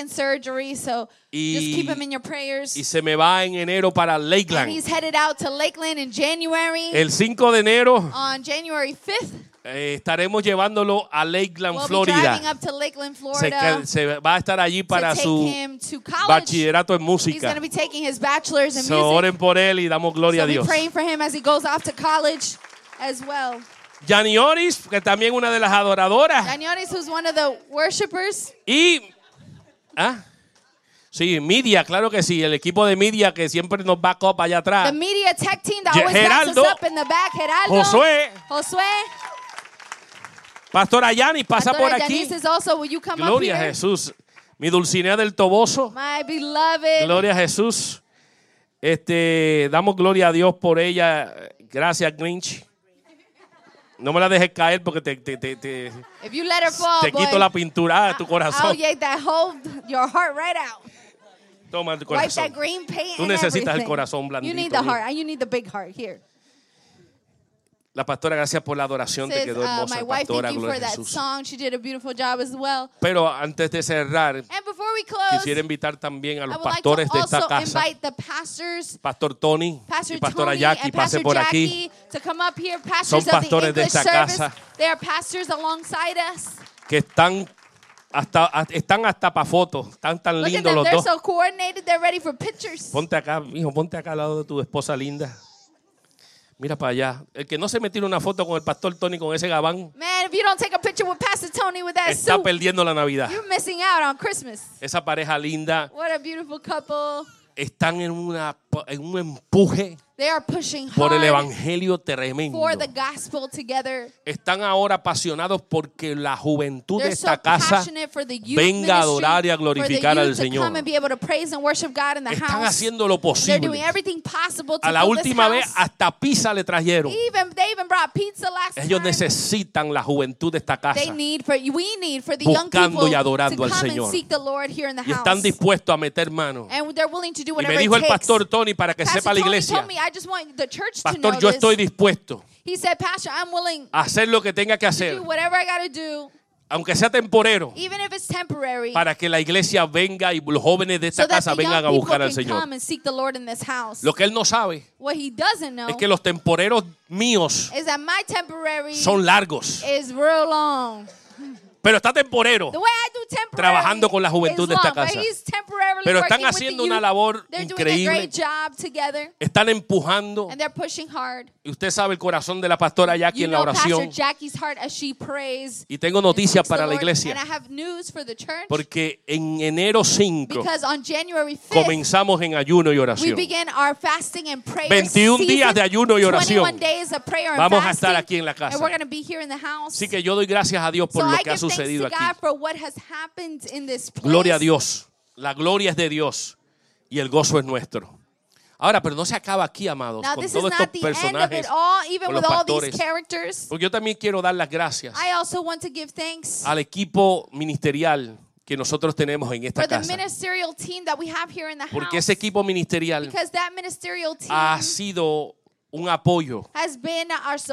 surgery, so Y- se me va en enero para And Lakeland. he's headed out to Lakeland in January. El 5 de enero On January 5th, eh, estaremos llevándolo a Lakeland, we'll Florida. Lakeland, Se, Florida, que- se va a estar allí para su bachillerato en He's música. going to be taking his bachelor's in So, music. oren por él y damos gloria so a Dios. Yani Oris, que también una de las adoradoras. Danionis, who's one of the worshipers, Y. ¿Ah? Sí, media, claro que sí. El equipo de media que siempre nos back up allá the atrás. media tech team that always backs Geraldo, us up in the back. Geraldo, Josué, Josué, Pastora Yani, pasa por Pastora aquí. Janice is also, will you come Gloria up a here? Jesús. Mi Dulcinea del Toboso. My beloved. Gloria a Jesús. Este, damos gloria a Dios por ella. Gracias, Grinch. No me la dejes caer porque te, te, te, te, If you let her fall, te boy, quito la pintura de tu I'll corazón. yank that whole, your heart right out. Toma tu Wipe corazón. that green paint Tú and necesitas el corazón You blandito. need the heart. You need the big heart here. La pastora, gracias por la adoración, te quedó uh, hermosa, my wife, pastora, thank you for that song. She did a beautiful job as well. Pero antes de cerrar, And before we close, quisiera invitar también a los would like pastores de esta casa, invite the pastors, Pastor Tony Pastor y Pastora Tony Jackie, and pase Pastor por aquí, to come up here. Pastors Son pastores de esta service. casa. They are pastors alongside us. que están hasta, están hasta para fotos, están tan lindos los They're dos. so coordinated. They're ready for pictures. Ponte acá, hijo, ponte acá al lado de tu esposa linda. Mira para allá. El que no se me tire una foto con el pastor Tony con ese gabán Man, if you don't take a picture with Pastor Tony with that está suit, perdiendo la Navidad. you're missing out on Christmas. Esa pareja linda What a beautiful couple. están en, una, en un empuje They are pushing por el hard evangelio tremendo. for the gospel together. Están ahora apasionados porque la juventud de They're so esta casa the youth venga a adorar y a glorificar al Señor. están house. haciendo lo posible. everything possible to A la última vez hasta pizza le trajeron. Even they even brought pizza last Ellos time. necesitan la juventud de esta casa They need for we need for the young Buscando people y adorando to al Señor. and seek the Lord here in the y house. están dispuestos a meter mano. and they're willing to do Y whatever me dijo el pastor Tony para que Pastor sepa la iglesia, I just want the church to pastor, know yo this. estoy dispuesto He said, Pastor, I'm willing a hacer lo que tenga que to hacer, do whatever I got to do, aunque sea temporero, even if it's temporary, para que la iglesia venga y los jóvenes de so esta that casa the vengan a people buscar al can Señor. come and seek the Lord in this house. Lo que él no sabe what he doesn't know es que los temporeros míos is that my temporary son largos, is real long. Pero está temporero. Trabajando con la juventud de esta casa. Pero están haciendo una labor increíble. Están empujando. Y usted sabe el corazón de la pastora Jackie en la oración. Y tengo noticias para la iglesia. Porque en enero 5 Because on January 5th, comenzamos en ayuno y oración. begin our fasting and prayer 21 season. días de ayuno y oración. 21 days of prayer and Vamos a estar aquí en la casa. Así que yo doy gracias a Dios por lo que ha thanks sucedido aquí. God for what has happened in this place. Gloria a Dios. La gloria es de Dios y el gozo es nuestro. Ahora, pero no se acaba aquí, amados, Now con todos estos personajes. all, con los pastores. Porque yo también quiero dar las gracias I also want to give thanks al equipo ministerial que nosotros tenemos en esta casa. ministerial team that we have here in the Porque ese equipo ministerial ha sido un apoyo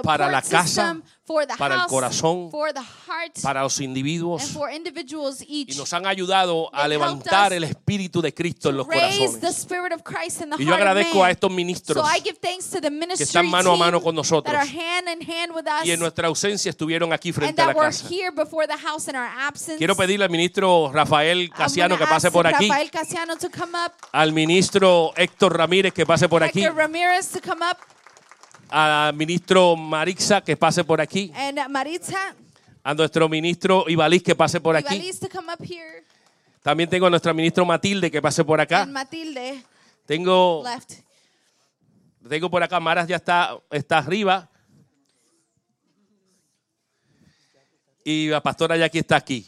para la casa, para el corazón, para los individuos. y nos han ayudado a levantar el espíritu de Cristo en los corazones. Y yo agradezco a estos ministros ministry están mano a mano con nosotros. y en nuestra ausencia estuvieron aquí frente a la casa. Quiero pedirle al ministro Rafael Casiano que pase por aquí, al ministro Héctor Ramírez que pase por aquí, Al ministro Marixa que pase por aquí, and Maritza a nuestro ministro Ibaliz que pase por aquí. Ibaliz to come up here, También tengo a nuestra ministro Matilde que pase por acá. and Matilde Tengo, left. tengo por acá, Maras ya está, está arriba. Y la pastora ya aquí está aquí.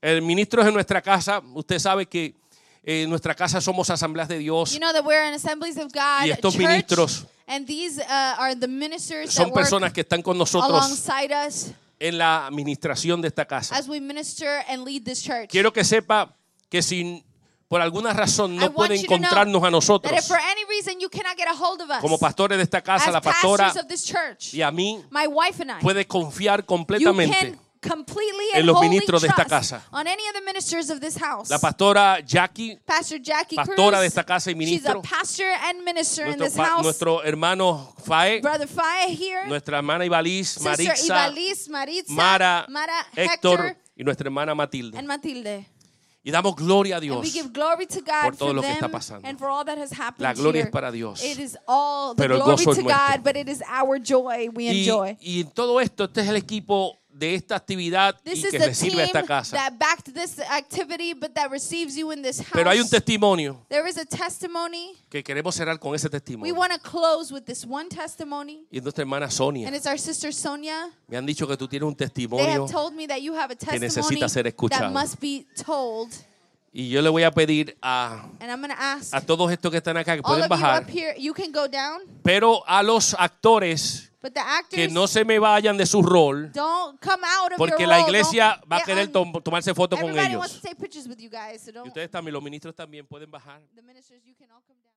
El ministro es en nuestra casa. Usted sabe que eh, en nuestra casa somos asambleas de Dios. You know that we're Assemblies of God Y estos church, ministros and these uh, are the ministers Son that work personas que están con nosotros alongside us en la administración de esta casa. as we minister and lead this church. Quiero que sepa que si por alguna razón I no want puede you to know encontrarnos a That if nosotros for any reason you cannot get a hold of us, como pastores de esta casa, as la pastora pastors of this church, y a mí, my wife and I, puede confiar you completamente can en and los ministros de esta casa. on any of the ministers of this house. La pastora Jackie, Pastor Jackie pastora Cruz, de esta casa y she's a ministro. pastor and minister in nuestro, this pa- house. nuestro hermano Fae, Brother Faye here, nuestra hermana Ibaliz, Maritza, Ibaliz, Maritza, Mara, Mara, Héctor Hector, y nuestra hermana Matilde. and Matilde. Y damos gloria a Dios. we give glory to God por todo for lo que está pasando. and for all that has happened La gloria here. es para Dios. All Pero el glory gozo es nuestro. God, but it is our joy we Y, y en todo esto, este es el equipo de esta actividad This y que recibe a esta casa. that backed this activity, but that receives you in this house. Pero hay un testimonio there is a testimony. que queremos cerrar con ese We testimonio. want to close with this one testimony, Y es nuestra hermana Sonia. and it's our sister Sonia. Me han dicho que tú tienes un They testimonio have told me that you have a testimony necesita ser that escuchado. must be told, y yo le voy a pedir a, and I'm going to ask a todos estos que están acá que pueden bajar, here. You can go down, pero a los actores que no se me vayan de su rol, don't come out of porque la iglesia va a querer tom- tomarse fotos con ellos. to take pictures with you guys, so Y ustedes también, los ministros también pueden bajar.